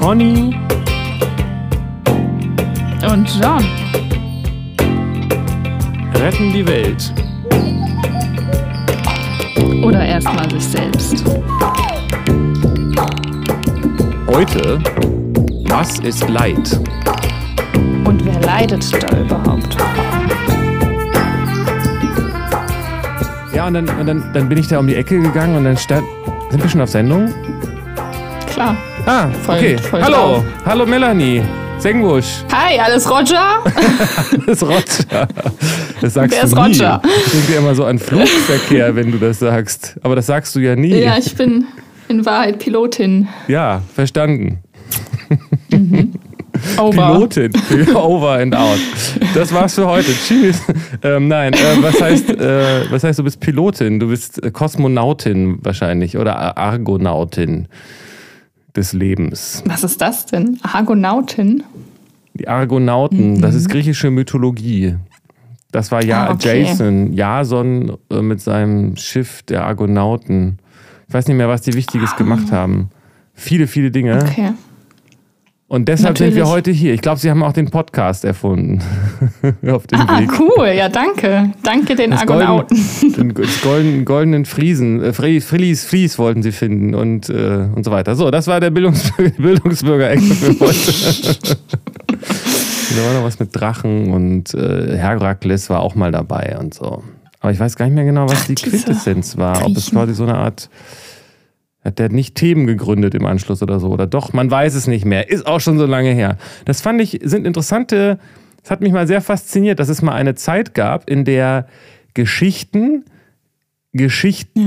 Conny und John retten die Welt. Oder erstmal sich selbst. Heute, was ist Leid? Und wer leidet da überhaupt? Ja, und dann, und dann, dann bin ich da um die Ecke gegangen und dann stand. Sind wir schon auf Sendung? Klar. Ah, Voll- okay. voll Hallo, drauf. hallo Melanie. Sengbusch. Hi, alles Roger? Ist Roger. Das sagst Wer du ist nie. Roger? Ich denke immer so an Flugverkehr, wenn du das sagst. Aber das sagst du ja nie. ja, ich bin in Wahrheit Pilotin. Ja, verstanden. Over. Pilotin. Over and out. Das war's für heute. Tschüss. Ähm, nein, äh, was, heißt, äh, was heißt, du bist Pilotin? Du bist äh, Kosmonautin wahrscheinlich oder Ar- Argonautin des Lebens. Was ist das denn? Argonautin? Die Argonauten, das ist griechische Mythologie. Das war ja Mhm. Ah, okay. Jason, Jason äh, mit seinem Schiff der Argonauten. Ich weiß nicht mehr, was die Wichtiges gemacht haben. Viele, viele Dinge. Ah. Okay. Und deshalb sind wir Natürlich. heute hier. Ich glaube, sie haben auch den Podcast erfunden. Auf dem Ah, Weg. cool. Ja, danke. Danke den Das Argonauten. Den das golden, goldenen Friesen, äh, Fries, Fries, wollten sie finden und, äh, und so weiter. So, das war der Bildungs Bildungsbürger-Ecke für heute. da war noch was mit Drachen und äh, Herakles war auch mal dabei und so. Aber ich weiß gar nicht mehr genau, was Ach, die Quintessenz war. Ob es Griechen. quasi so eine Art. Hat der nicht Themen gegründet im Anschluss oder so? Oder doch? Man weiß es nicht mehr. Ist auch schon so lange her. Das fand ich, sind interessante, das hat mich mal sehr fasziniert, dass es mal eine Zeit gab, in der Geschichten, Geschichte,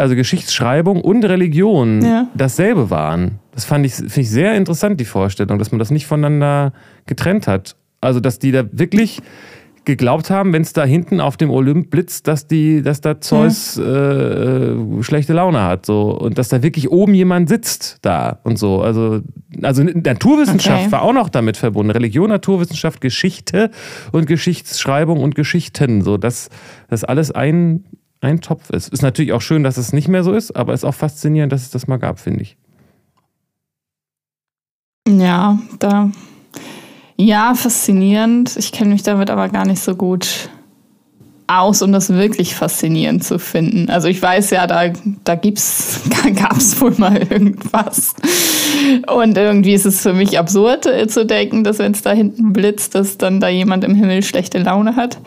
also Geschichtsschreibung und Religion Ja. dasselbe waren. Das fand ich, finde ich sehr interessant, die Vorstellung, dass man das nicht voneinander getrennt hat. Also, dass die da wirklich geglaubt haben, wenn es da hinten auf dem Olymp blitzt, dass die, dass da Zeus äh, äh, schlechte Laune hat, so und dass da wirklich oben jemand sitzt da und so. Also, also Naturwissenschaft Okay. war auch noch damit verbunden. Religion, Naturwissenschaft, Geschichte und Geschichtsschreibung und Geschichten, so dass das alles ein ein Topf ist. Ist natürlich auch schön, dass es nicht mehr so ist, aber ist auch faszinierend, dass es das mal gab, finde ich. Ja, da. Ja, faszinierend. Ich kenne mich damit aber gar nicht so gut aus, um das wirklich faszinierend zu finden. Also ich weiß ja, da, da gibt's, gab es wohl mal irgendwas. Und irgendwie ist es für mich absurd äh, zu denken, dass wenn es da hinten blitzt, dass dann da jemand im Himmel schlechte Laune hat.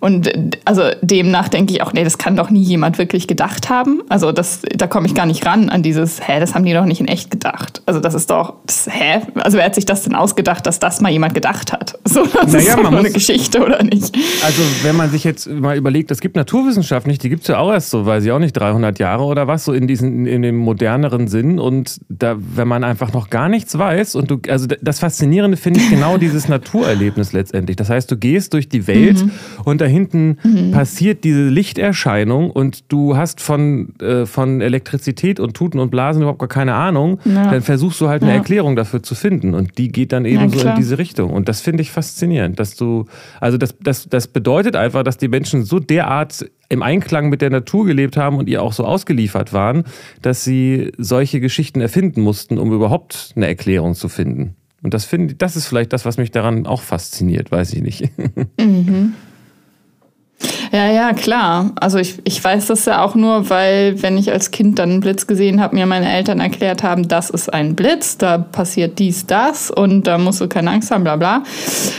Und äh, also demnach denke ich auch, nee, das kann doch nie jemand wirklich gedacht haben. Also das, da komme ich gar nicht ran an dieses, hä, das haben die doch nicht in echt gedacht. Also das ist doch, das, hä? Also wer hat sich das denn ausgedacht, dass das mal jemand gedacht hat? So, das Naja, ist nur eine muss- Geschichte, oder nicht? Also, wenn man sich jetzt mal überlegt, es gibt Naturwissenschaften nicht, die gibt es ja auch erst so, weiß ich auch nicht, 300 Jahre oder was, so in, diesen, in dem moderneren Sinn. Und da, wenn man einfach noch gar nichts weiß und du, also das Faszinierende finde ich genau dieses Naturerlebnis letztendlich. Das heißt, du gehst durch die Welt und da hinten passiert diese Lichterscheinung und du hast von, äh, von Elektrizität und Tuten und Blasen überhaupt gar keine Ahnung. Ja. Dann versuchst du halt eine Ja. Erklärung dafür zu finden und die geht dann eben Ja, so in diese Richtung. Und das finde ich faszinierend, dass du, also das, das, das bedeutet einfach, dass die Menschen so derart im Einklang mit der Natur gelebt haben und ihr auch so ausgeliefert waren, dass sie solche Geschichten erfinden mussten, um überhaupt eine Erklärung zu finden. Und das finde das ist vielleicht das, was mich daran auch fasziniert, weiß ich nicht. Ja, ja, klar. Also ich, ich weiß das ja auch nur, weil wenn ich als Kind dann einen Blitz gesehen habe, mir meine Eltern erklärt haben, das ist ein Blitz, da passiert dies, das und da musst du keine Angst haben, bla bla.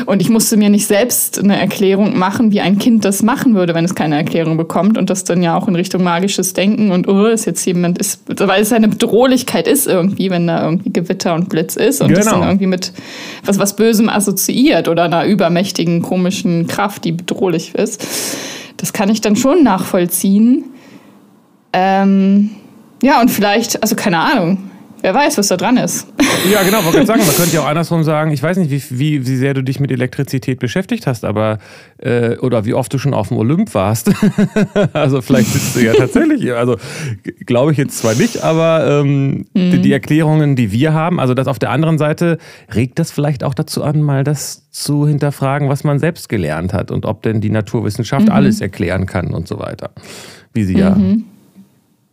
Und ich musste mir nicht selbst eine Erklärung machen, wie ein Kind das machen würde, wenn es keine Erklärung bekommt und das dann ja auch in Richtung magisches Denken und oh, ist jetzt jemand, ist, weil es eine Bedrohlichkeit ist irgendwie, wenn da irgendwie Gewitter und Blitz ist und das Genau. dann irgendwie mit was, was Bösem assoziiert oder einer übermächtigen, komischen Kraft, die bedrohlich ist. Das kann ich dann schon nachvollziehen. Ähm, ja, und vielleicht, also keine Ahnung, wer weiß, was da dran ist. Ja, genau, wollte gerade sagen, man könnte ja auch andersrum sagen, ich weiß nicht, wie, wie, wie sehr du dich mit Elektrizität beschäftigt hast, aber äh, oder wie oft du schon auf dem Olymp warst. also vielleicht sitzt du ja tatsächlich, hier. also glaube ich jetzt zwar nicht, aber ähm, die, die Erklärungen, die wir haben, also das auf der anderen Seite, regt das vielleicht auch dazu an, mal das zu hinterfragen, was man selbst gelernt hat und ob denn die Naturwissenschaft alles erklären kann und so weiter. Wie sie ja,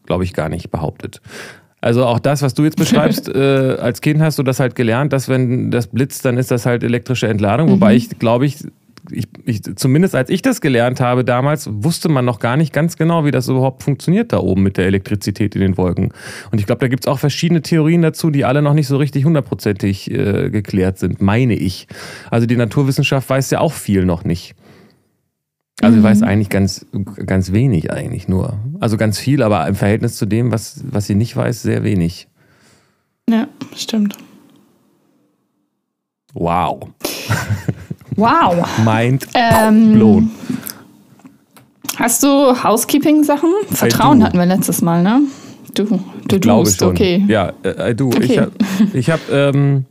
glaube ich, gar nicht behauptet. Also auch das, was du jetzt beschreibst, äh, als Kind hast du das halt gelernt, dass wenn das blitzt, dann ist das halt elektrische Entladung. Mhm. Wobei ich, glaube ich, ich, ich, zumindest als ich das gelernt habe damals, wusste man noch gar nicht ganz genau, wie das überhaupt funktioniert da oben mit der Elektrizität in den Wolken. Und ich glaube, da gibt es auch verschiedene Theorien dazu, die alle noch nicht so richtig hundertprozentig äh, geklärt sind, meine ich. Also die Naturwissenschaft weiß ja auch viel noch nicht. Also mhm. ich weiß eigentlich ganz, ganz wenig eigentlich nur. Also ganz viel, aber im Verhältnis zu dem, was, was sie nicht weiß, sehr wenig. Ja, stimmt. Wow. Wow. Mind ähm, blown. Hast du Housekeeping-Sachen? Vertrauen hatten wir letztes Mal, ne? Du, du ich glaube schon. okay. Ja, äh, du. Okay. Ich habe ich hab, ähm,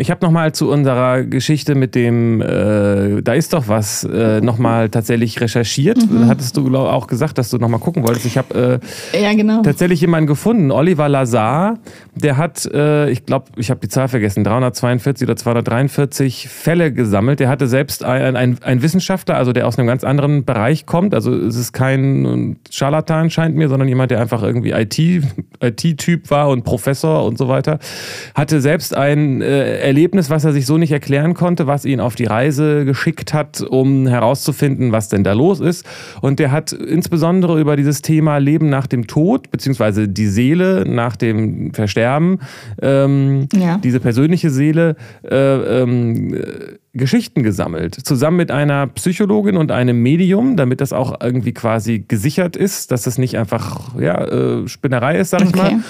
ich habe nochmal zu unserer Geschichte mit dem, äh, da ist doch was, äh, nochmal tatsächlich recherchiert. Mhm. Hattest du glaub, auch gesagt, dass du nochmal gucken wolltest. Ich habe äh, ja, genau. tatsächlich jemanden gefunden, Oliver Lazar. Der hat, äh, ich glaube, ich habe die Zahl vergessen, 342 oder 243 Fälle gesammelt. Der hatte selbst ein, ein, ein Wissenschaftler, also der aus einem ganz anderen Bereich kommt. Also es ist kein Scharlatan, scheint mir, sondern jemand, der einfach irgendwie IT-Typ IT war und Professor und so weiter. Hatte selbst ein äh, Erlebnis, was er sich so nicht erklären konnte, was ihn auf die Reise geschickt hat, um herauszufinden, was denn da los ist. Und der hat insbesondere über dieses Thema Leben nach dem Tod, beziehungsweise die Seele nach dem Versterben, ähm, ja. diese persönliche Seele, äh, ähm, Geschichten gesammelt, zusammen mit einer Psychologin und einem Medium, damit das auch irgendwie quasi gesichert ist, dass das nicht einfach ja, äh, Spinnerei ist, sag ich okay. mal.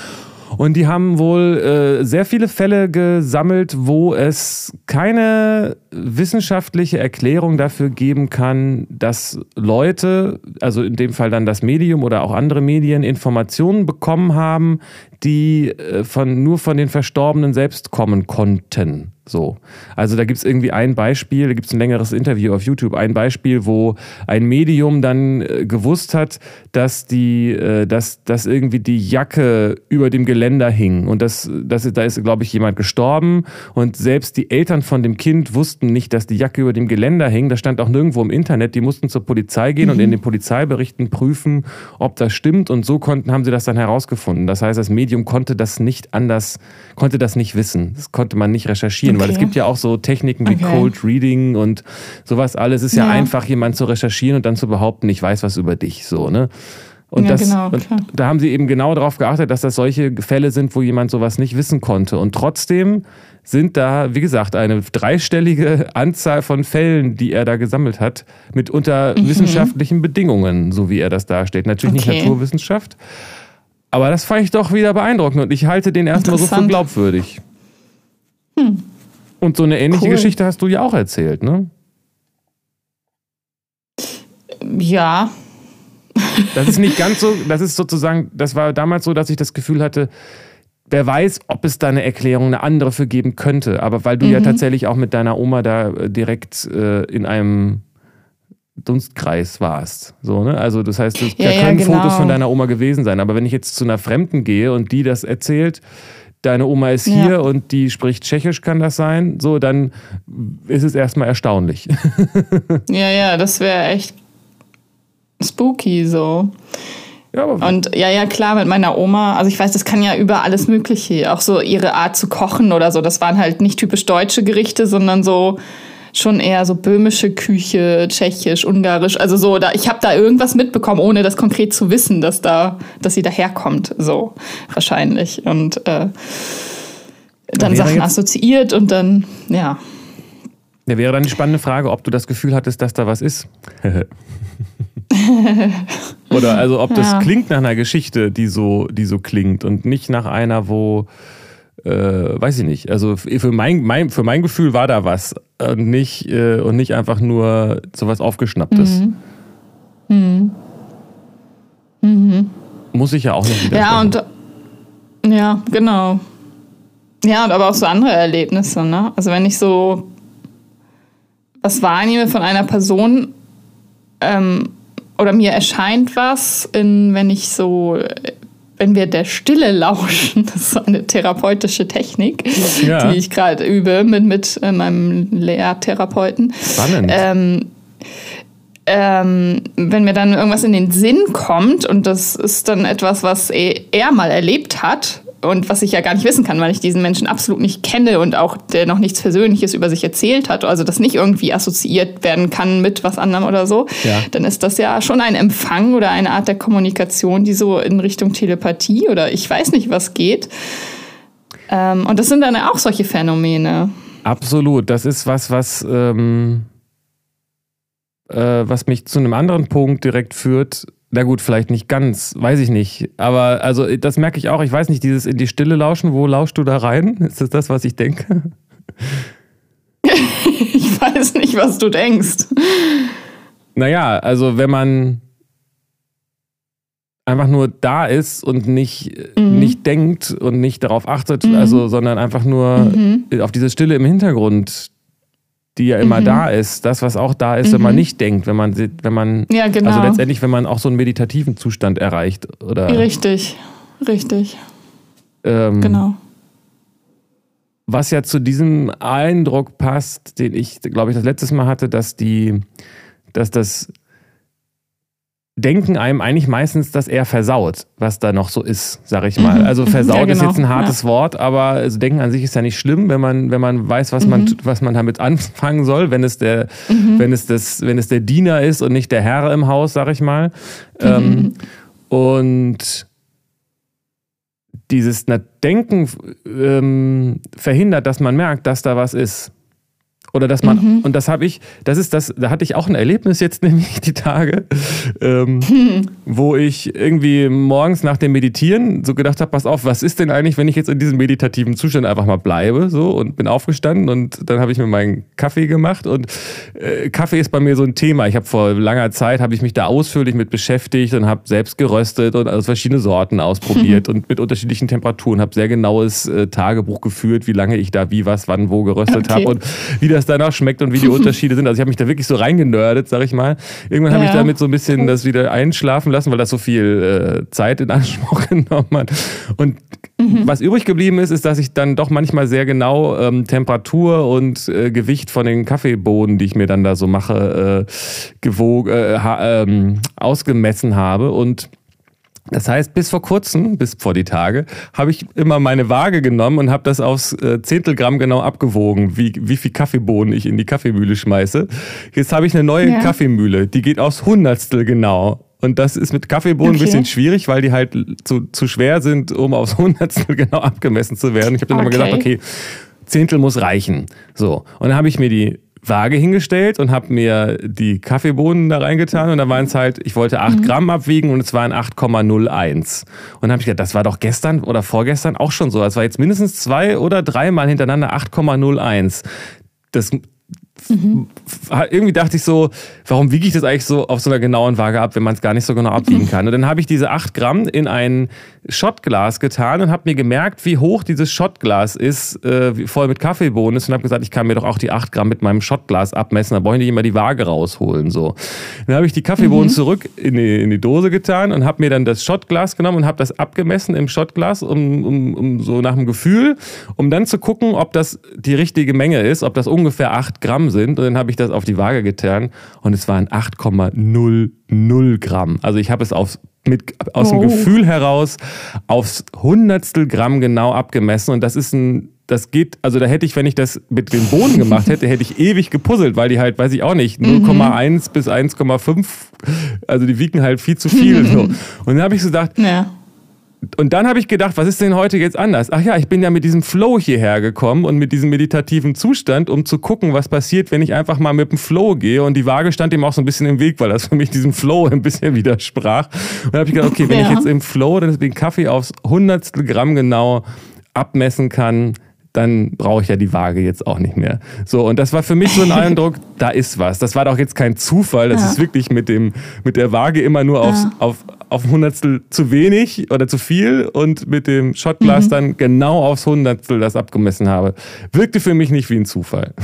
Und die haben wohl äh, sehr viele Fälle gesammelt, wo es keine wissenschaftliche Erklärung dafür geben kann, dass Leute, also in dem Fall dann das Medium oder auch andere Medien, Informationen bekommen haben, die äh, von, nur von den Verstorbenen selbst kommen konnten. So. Also da gibt es irgendwie ein Beispiel, da gibt es ein längeres Interview auf YouTube, ein Beispiel, wo ein Medium dann äh, gewusst hat, dass die, äh, dass, dass irgendwie die Jacke über dem Geländer hing. Und das, das, da ist, glaube ich, jemand gestorben. Und selbst die Eltern von dem Kind wussten nicht, dass die Jacke über dem Geländer hing. Das stand auch nirgendwo im Internet. Die mussten zur Polizei gehen mhm. und in den Polizeiberichten prüfen, ob das stimmt. Und so konnten, haben sie das dann herausgefunden. Das heißt, das Medium konnte das nicht anders, konnte das nicht wissen. Das konnte man nicht recherchieren. Weil es gibt ja auch so Techniken wie okay. Cold Reading und sowas alles. Es ist ja. ja einfach, jemand zu recherchieren und dann zu behaupten, ich weiß was über dich. So, ne? Und, ja, das, genau, und da haben sie eben genau darauf geachtet, dass das solche Fälle sind, wo jemand sowas nicht wissen konnte. Und trotzdem sind da, wie gesagt, eine dreistellige Anzahl von Fällen, die er da gesammelt hat, mit unter mhm. wissenschaftlichen Bedingungen, so wie er das darstellt. Natürlich okay. nicht Naturwissenschaft, aber das fand ich doch wieder beeindruckend und ich halte den erstmal so für glaubwürdig. Hm. Und so eine ähnliche cool. Geschichte hast du ja auch erzählt, ne? Ja. Das ist nicht ganz so, das ist sozusagen, das war damals so, dass ich das Gefühl hatte, wer weiß, ob es da eine Erklärung, eine andere für geben könnte. Aber weil du mhm. ja tatsächlich auch mit deiner Oma da äh, direkt äh, in einem Dunstkreis warst. So, ne? Also das heißt, das, ja, da können ja, genau. Fotos von deiner Oma gewesen sein. Aber wenn ich jetzt zu einer Fremden gehe und die das erzählt, deine Oma ist hier ja. und die spricht Tschechisch, kann das sein, so, dann ist es erstmal erstaunlich. ja, ja, das wäre echt spooky so. Ja, und ja, ja, klar, mit meiner Oma, also ich weiß, das kann ja über alles Mögliche, auch so ihre Art zu kochen oder so. Das waren halt nicht typisch deutsche Gerichte, sondern so schon eher so böhmische Küche, tschechisch, ungarisch. Also so, da, ich habe da irgendwas mitbekommen, ohne das konkret zu wissen, dass da, dass sie daherkommt. So wahrscheinlich. Und äh, dann Sachen assoziiert und dann, ja. Ja, wäre dann die spannende Frage, ob du das Gefühl hattest, dass da was ist. Oder also ob das ja. klingt nach einer Geschichte, die so, die so klingt und nicht nach einer, wo äh, weiß ich nicht. Also für mein, mein, für mein Gefühl war da was und nicht, äh, und nicht einfach nur sowas Aufgeschnapptes. Mhm. Mhm. Mhm. Muss ich ja auch nicht wieder. Ja, und ja, genau. Ja, und aber auch so andere Erlebnisse, ne? Also wenn ich so was wahrnehme von einer Person ähm, oder mir erscheint was, in, wenn ich so wenn wir der Stille lauschen, das ist eine therapeutische Technik, ja. die ich gerade übe mit, mit äh, meinem Lehrtherapeuten. Spannend. Ähm, ähm, wenn mir dann irgendwas in den Sinn kommt und das ist dann etwas, was er mal erlebt hat und was ich ja gar nicht wissen kann, weil ich diesen Menschen absolut nicht kenne und auch der noch nichts Persönliches über sich erzählt hat, also das nicht irgendwie assoziiert werden kann mit was anderem oder so, ja. dann ist das ja schon ein Empfang oder eine Art der Kommunikation, die so in Richtung Telepathie oder ich weiß nicht was geht. Ähm, und das sind dann auch solche Phänomene. Absolut, das ist was, was ähm, äh, was mich zu einem anderen Punkt direkt führt. Na gut, vielleicht nicht ganz, weiß ich nicht. Aber also das merke ich auch. Ich weiß nicht, dieses in die Stille lauschen, wo lauschst du da rein? Ist das das, was ich denke? ich weiß nicht, was du denkst. Naja, also wenn man einfach nur da ist und nicht, mhm. nicht denkt und nicht darauf achtet, mhm. also, sondern einfach nur mhm. auf diese Stille im Hintergrund die ja immer mhm. da ist, das, was auch da ist, mhm. wenn man mhm. nicht denkt, wenn man, wenn man, ja, genau. also letztendlich, wenn man auch so einen meditativen Zustand erreicht, oder? Richtig, richtig. Ähm, genau. Was ja zu diesem Eindruck passt, den ich, glaube ich, das letzte Mal hatte, dass die, dass das denken einem eigentlich meistens, dass er versaut, was da noch so ist, sag ich mal. Mhm. Also versaut ja, genau. ist jetzt ein hartes ja. Wort, aber also denken an sich ist ja nicht schlimm, wenn man, wenn man weiß, was mhm. man, was man damit anfangen soll, wenn es der, mhm. wenn es das, wenn es der Diener ist und nicht der Herr im Haus, sag ich mal. Ähm, mhm. und dieses Denken ähm, verhindert, dass man merkt, dass da was ist. Oder dass man, mhm. und das habe ich, das ist das, da hatte ich auch ein Erlebnis jetzt nämlich die Tage, ähm, hm. wo ich irgendwie morgens nach dem Meditieren so gedacht habe, pass auf, was ist denn eigentlich, wenn ich jetzt in diesem meditativen Zustand einfach mal bleibe, so und bin aufgestanden und dann habe ich mir meinen Kaffee gemacht und äh, Kaffee ist bei mir so ein Thema. Ich habe vor langer Zeit, habe ich mich da ausführlich mit beschäftigt und habe selbst geröstet und also verschiedene Sorten ausprobiert mhm. und mit unterschiedlichen Temperaturen, habe sehr genaues äh, Tagebuch geführt, wie lange ich da wie, was, wann, wo geröstet okay. habe und wie das das danach schmeckt und wie die Unterschiede sind. Also ich habe mich da wirklich so reingenördet, sag ich mal. Irgendwann habe ich damit so ein bisschen das wieder einschlafen lassen, weil das so viel äh, Zeit in Anspruch genommen hat. Und mhm. was übrig geblieben ist, ist, dass ich dann doch manchmal sehr genau ähm, Temperatur und äh, Gewicht von den Kaffeebohnen, die ich mir dann da so mache, äh, gewog, äh, ha, ähm, ausgemessen habe und das heißt, bis vor kurzem, bis vor die Tage, habe ich immer meine Waage genommen und habe das aufs äh, Zehntelgramm genau abgewogen, wie, wie viel Kaffeebohnen ich in die Kaffeemühle schmeiße. Jetzt habe ich eine neue ja. Kaffeemühle, die geht aufs Hundertstel genau. Und das ist mit Kaffeebohnen okay. ein bisschen schwierig, weil die halt zu, zu schwer sind, um aufs Hundertstel genau abgemessen zu werden. Ich habe dann okay. immer gesagt, okay, Zehntel muss reichen. So. Und dann habe ich mir die Waage hingestellt und habe mir die Kaffeebohnen da reingetan und da waren es halt, ich wollte 8 mhm. Gramm abwiegen und es waren 8,01. Und dann habe ich gedacht, das war doch gestern oder vorgestern auch schon so. Es war jetzt mindestens zwei oder dreimal hintereinander 8,01. Das Mhm. Irgendwie dachte ich so, warum wiege ich das eigentlich so auf so einer genauen Waage ab, wenn man es gar nicht so genau abwiegen kann? Und dann habe ich diese 8 Gramm in ein Shotglas getan und habe mir gemerkt, wie hoch dieses Shotglas ist, äh, voll mit Kaffeebohnen ist und habe gesagt, ich kann mir doch auch die 8 Gramm mit meinem Shotglas abmessen, da brauche ich nicht immer die Waage rausholen. So. Dann habe ich die Kaffeebohnen mhm. zurück in die, in die Dose getan und habe mir dann das Shotglas genommen und habe das abgemessen im Shotglas, um, um, um so nach dem Gefühl, um dann zu gucken, ob das die richtige Menge ist, ob das ungefähr 8 Gramm sind. Und dann habe ich das auf die Waage getan und es waren 8,00 Gramm. Also ich habe es aufs, mit, aus oh. dem Gefühl heraus aufs Hundertstel Gramm genau abgemessen. Und das ist ein das geht, also da hätte ich, wenn ich das mit dem Boden gemacht hätte, hätte ich ewig gepuzzelt, weil die halt, weiß ich auch nicht, 0,1 mhm. bis 1,5, also die wiegen halt viel zu viel. so. Und dann habe ich so gedacht, ja und dann habe ich gedacht, was ist denn heute jetzt anders? Ach ja, ich bin ja mit diesem Flow hierher gekommen und mit diesem meditativen Zustand, um zu gucken, was passiert, wenn ich einfach mal mit dem Flow gehe. Und die Waage stand ihm auch so ein bisschen im Weg, weil das für mich diesem Flow ein bisschen widersprach. Und dann habe ich gedacht, okay, wenn ja. ich jetzt im Flow den Kaffee aufs Hundertstel Gramm genau abmessen kann, dann brauche ich ja die Waage jetzt auch nicht mehr. So, und das war für mich so ein Eindruck, da ist was. Das war doch jetzt kein Zufall. Das ja. ist wirklich mit, dem, mit der Waage immer nur aufs, ja. auf, auf ein Hundertstel zu wenig oder zu viel und mit dem Shotglas mhm. dann genau aufs Hundertstel das abgemessen habe. Wirkte für mich nicht wie ein Zufall.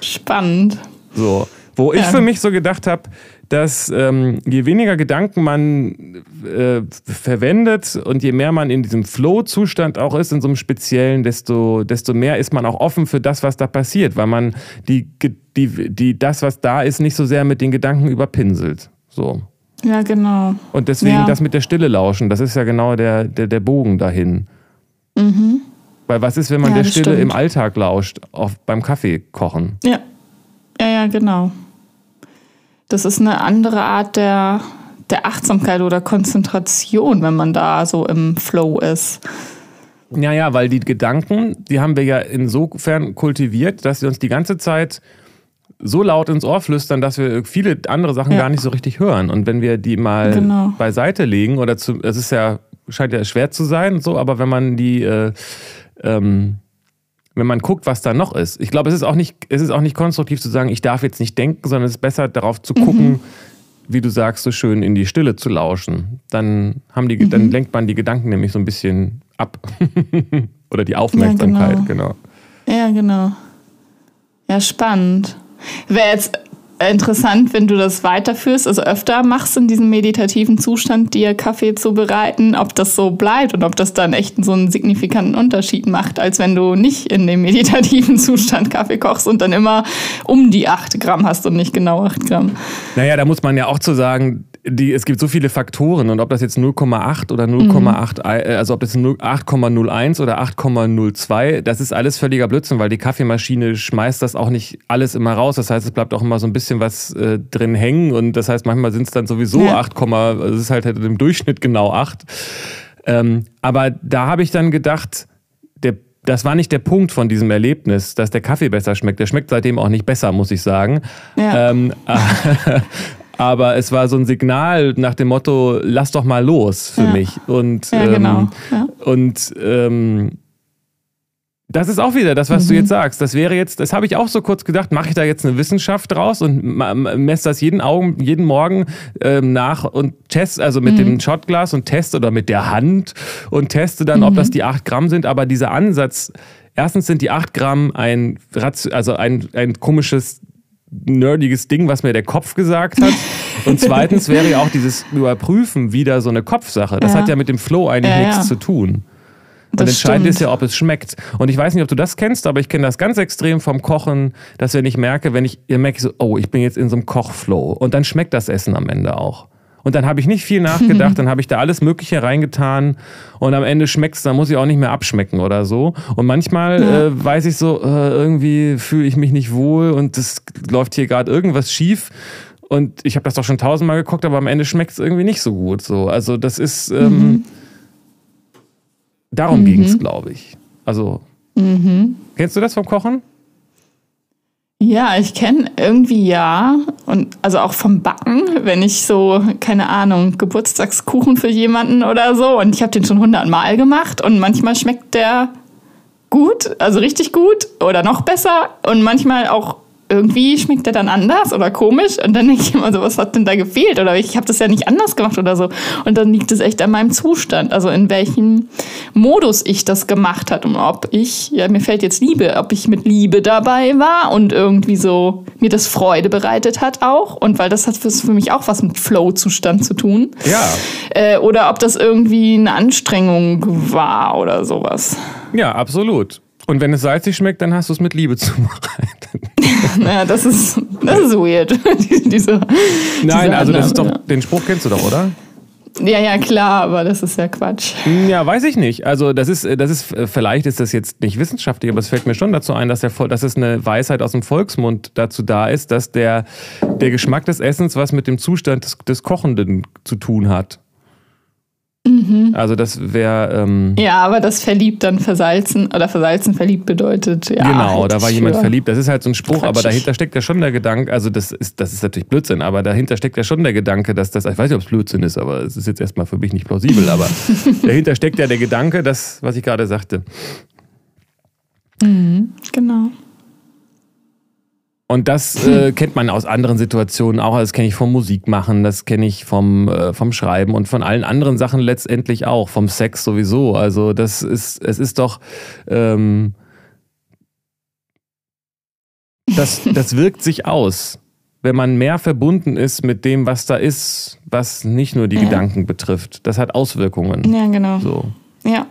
Spannend. So, wo ja. ich für mich so gedacht habe, dass ähm, je weniger Gedanken man äh, verwendet und je mehr man in diesem Flow-Zustand auch ist, in so einem speziellen, desto, desto mehr ist man auch offen für das, was da passiert, weil man die, die, die, das, was da ist, nicht so sehr mit den Gedanken überpinselt. So. Ja, genau. Und deswegen ja. das mit der Stille lauschen, das ist ja genau der, der, der Bogen dahin. Mhm. Weil was ist, wenn man ja, der Stille stimmt. im Alltag lauscht, auch beim Kaffee kochen? Ja. Ja, ja, genau. Das ist eine andere Art der, der Achtsamkeit oder Konzentration, wenn man da so im Flow ist. Ja, ja, weil die Gedanken, die haben wir ja insofern kultiviert, dass sie uns die ganze Zeit so laut ins Ohr flüstern, dass wir viele andere Sachen ja. gar nicht so richtig hören. Und wenn wir die mal genau. beiseite legen, oder zu, es ist ja, scheint ja schwer zu sein, so, aber wenn man die, äh, ähm, wenn man guckt, was da noch ist. Ich glaube, es ist auch nicht, es ist auch nicht konstruktiv zu sagen, ich darf jetzt nicht denken, sondern es ist besser darauf zu gucken, mhm. wie du sagst, so schön in die Stille zu lauschen. Dann haben die, mhm. dann lenkt man die Gedanken nämlich so ein bisschen ab. Oder die Aufmerksamkeit, ja, genau. genau. Ja, genau. Ja, spannend. Wäre jetzt interessant, wenn du das weiterführst, also öfter machst in diesem meditativen Zustand, dir Kaffee zu bereiten, ob das so bleibt und ob das dann echt so einen signifikanten Unterschied macht, als wenn du nicht in dem meditativen Zustand Kaffee kochst und dann immer um die 8 Gramm hast und nicht genau 8 Gramm. Naja, da muss man ja auch zu sagen, die, es gibt so viele Faktoren und ob das jetzt 0,8 oder 0,8, mhm. Äh, also ob das 8,01 oder 8,02, das ist alles völliger Blödsinn, weil die Kaffeemaschine schmeißt das auch nicht alles immer raus. Das heißt, es bleibt auch immer so ein bisschen was äh, drin hängen und das heißt, manchmal sind es dann sowieso ja. 8, also es ist halt, halt im Durchschnitt genau 8. Ähm, aber da habe ich dann gedacht, der das war nicht der Punkt von diesem Erlebnis, dass der Kaffee besser schmeckt. Der schmeckt seitdem auch nicht besser, muss ich sagen. Ja. Ähm, aber es war so ein Signal nach dem Motto, lass doch mal los für ja. mich. Und, ja, genau. ähm, ja. und ähm, das ist auch wieder das, was mhm. du jetzt sagst. Das wäre jetzt, das habe ich auch so kurz gedacht, mache ich da jetzt eine Wissenschaft draus und messe das jeden Augen, jeden Morgen ähm, nach und teste, also mit mhm. dem Shotglas und teste oder mit der Hand und teste dann, mhm. ob das die 8 Gramm sind. Aber dieser Ansatz, erstens sind die 8 Gramm ein, also ein, ein komisches nerdiges Ding, was mir der Kopf gesagt hat. Und zweitens wäre ja auch dieses Überprüfen wieder so eine Kopfsache. Das ja. hat ja mit dem Flow eigentlich ja, nichts zu tun. Und das entscheidend stimmt. ist ja, ob es schmeckt. Und ich weiß nicht, ob du das kennst, aber ich kenne das ganz extrem vom Kochen, dass wenn ich merke, wenn ich, ihr merke so, oh, ich bin jetzt in so einem Kochflow. Und dann schmeckt das Essen am Ende auch. Und dann habe ich nicht viel nachgedacht, dann habe ich da alles Mögliche reingetan und am Ende schmeckt es, dann muss ich auch nicht mehr abschmecken oder so. Und manchmal ja. äh, weiß ich so, äh, irgendwie fühle ich mich nicht wohl und es läuft hier gerade irgendwas schief. Und ich habe das doch schon tausendmal geguckt, aber am Ende schmeckt es irgendwie nicht so gut. So. Also das ist, ähm, mhm. darum mhm. ging es, glaube ich. Also, mhm. kennst du das vom Kochen? Ja, ich kenne irgendwie ja. Und also auch vom Backen, wenn ich so, keine Ahnung, Geburtstagskuchen für jemanden oder so. Und ich habe den schon hundertmal gemacht und manchmal schmeckt der gut, also richtig gut oder noch besser. Und manchmal auch irgendwie schmeckt der dann anders oder komisch und dann denke ich immer so, was hat denn da gefehlt oder ich habe das ja nicht anders gemacht oder so und dann liegt es echt an meinem Zustand, also in welchem Modus ich das gemacht hat und ob ich, ja mir fällt jetzt Liebe, ob ich mit Liebe dabei war und irgendwie so mir das Freude bereitet hat auch und weil das hat für mich auch was mit Flow-Zustand zu tun. Ja. Äh, oder ob das irgendwie eine Anstrengung war oder sowas. Ja, absolut. Und wenn es salzig schmeckt, dann hast du es mit Liebe zubereitet. naja, das ist, das ist weird. diese, Nein, diese also das ist doch, ja. den Spruch kennst du doch, oder? Ja, ja, klar, aber das ist ja Quatsch. Ja, weiß ich nicht. Also das ist, das ist, vielleicht ist das jetzt nicht wissenschaftlich, aber es fällt mir schon dazu ein, dass, der, dass es eine Weisheit aus dem Volksmund dazu da ist, dass der, der Geschmack des Essens was mit dem Zustand des, des Kochenden zu tun hat. Mhm. Also das wäre. Ähm, ja, aber das verliebt dann versalzen oder versalzen verliebt bedeutet. Ja, genau, halt da war jemand verliebt. Das ist halt so ein Spruch, Quatschig. aber dahinter steckt ja schon der Gedanke, also das ist, das ist natürlich Blödsinn, aber dahinter steckt ja schon der Gedanke, dass das, ich weiß nicht, ob es Blödsinn ist, aber es ist jetzt erstmal für mich nicht plausibel, aber dahinter steckt ja der Gedanke, das, was ich gerade sagte. Mhm, genau. Und das äh, kennt man aus anderen Situationen auch. Das kenne ich vom Musikmachen, das kenne ich vom, äh, vom Schreiben und von allen anderen Sachen letztendlich auch, vom Sex sowieso. Also das ist, es ist doch, ähm, das, das wirkt sich aus. wenn man mehr verbunden ist mit dem, was da ist, was nicht nur die ja. Gedanken betrifft. Das hat Auswirkungen. Ja, genau. So. Ja,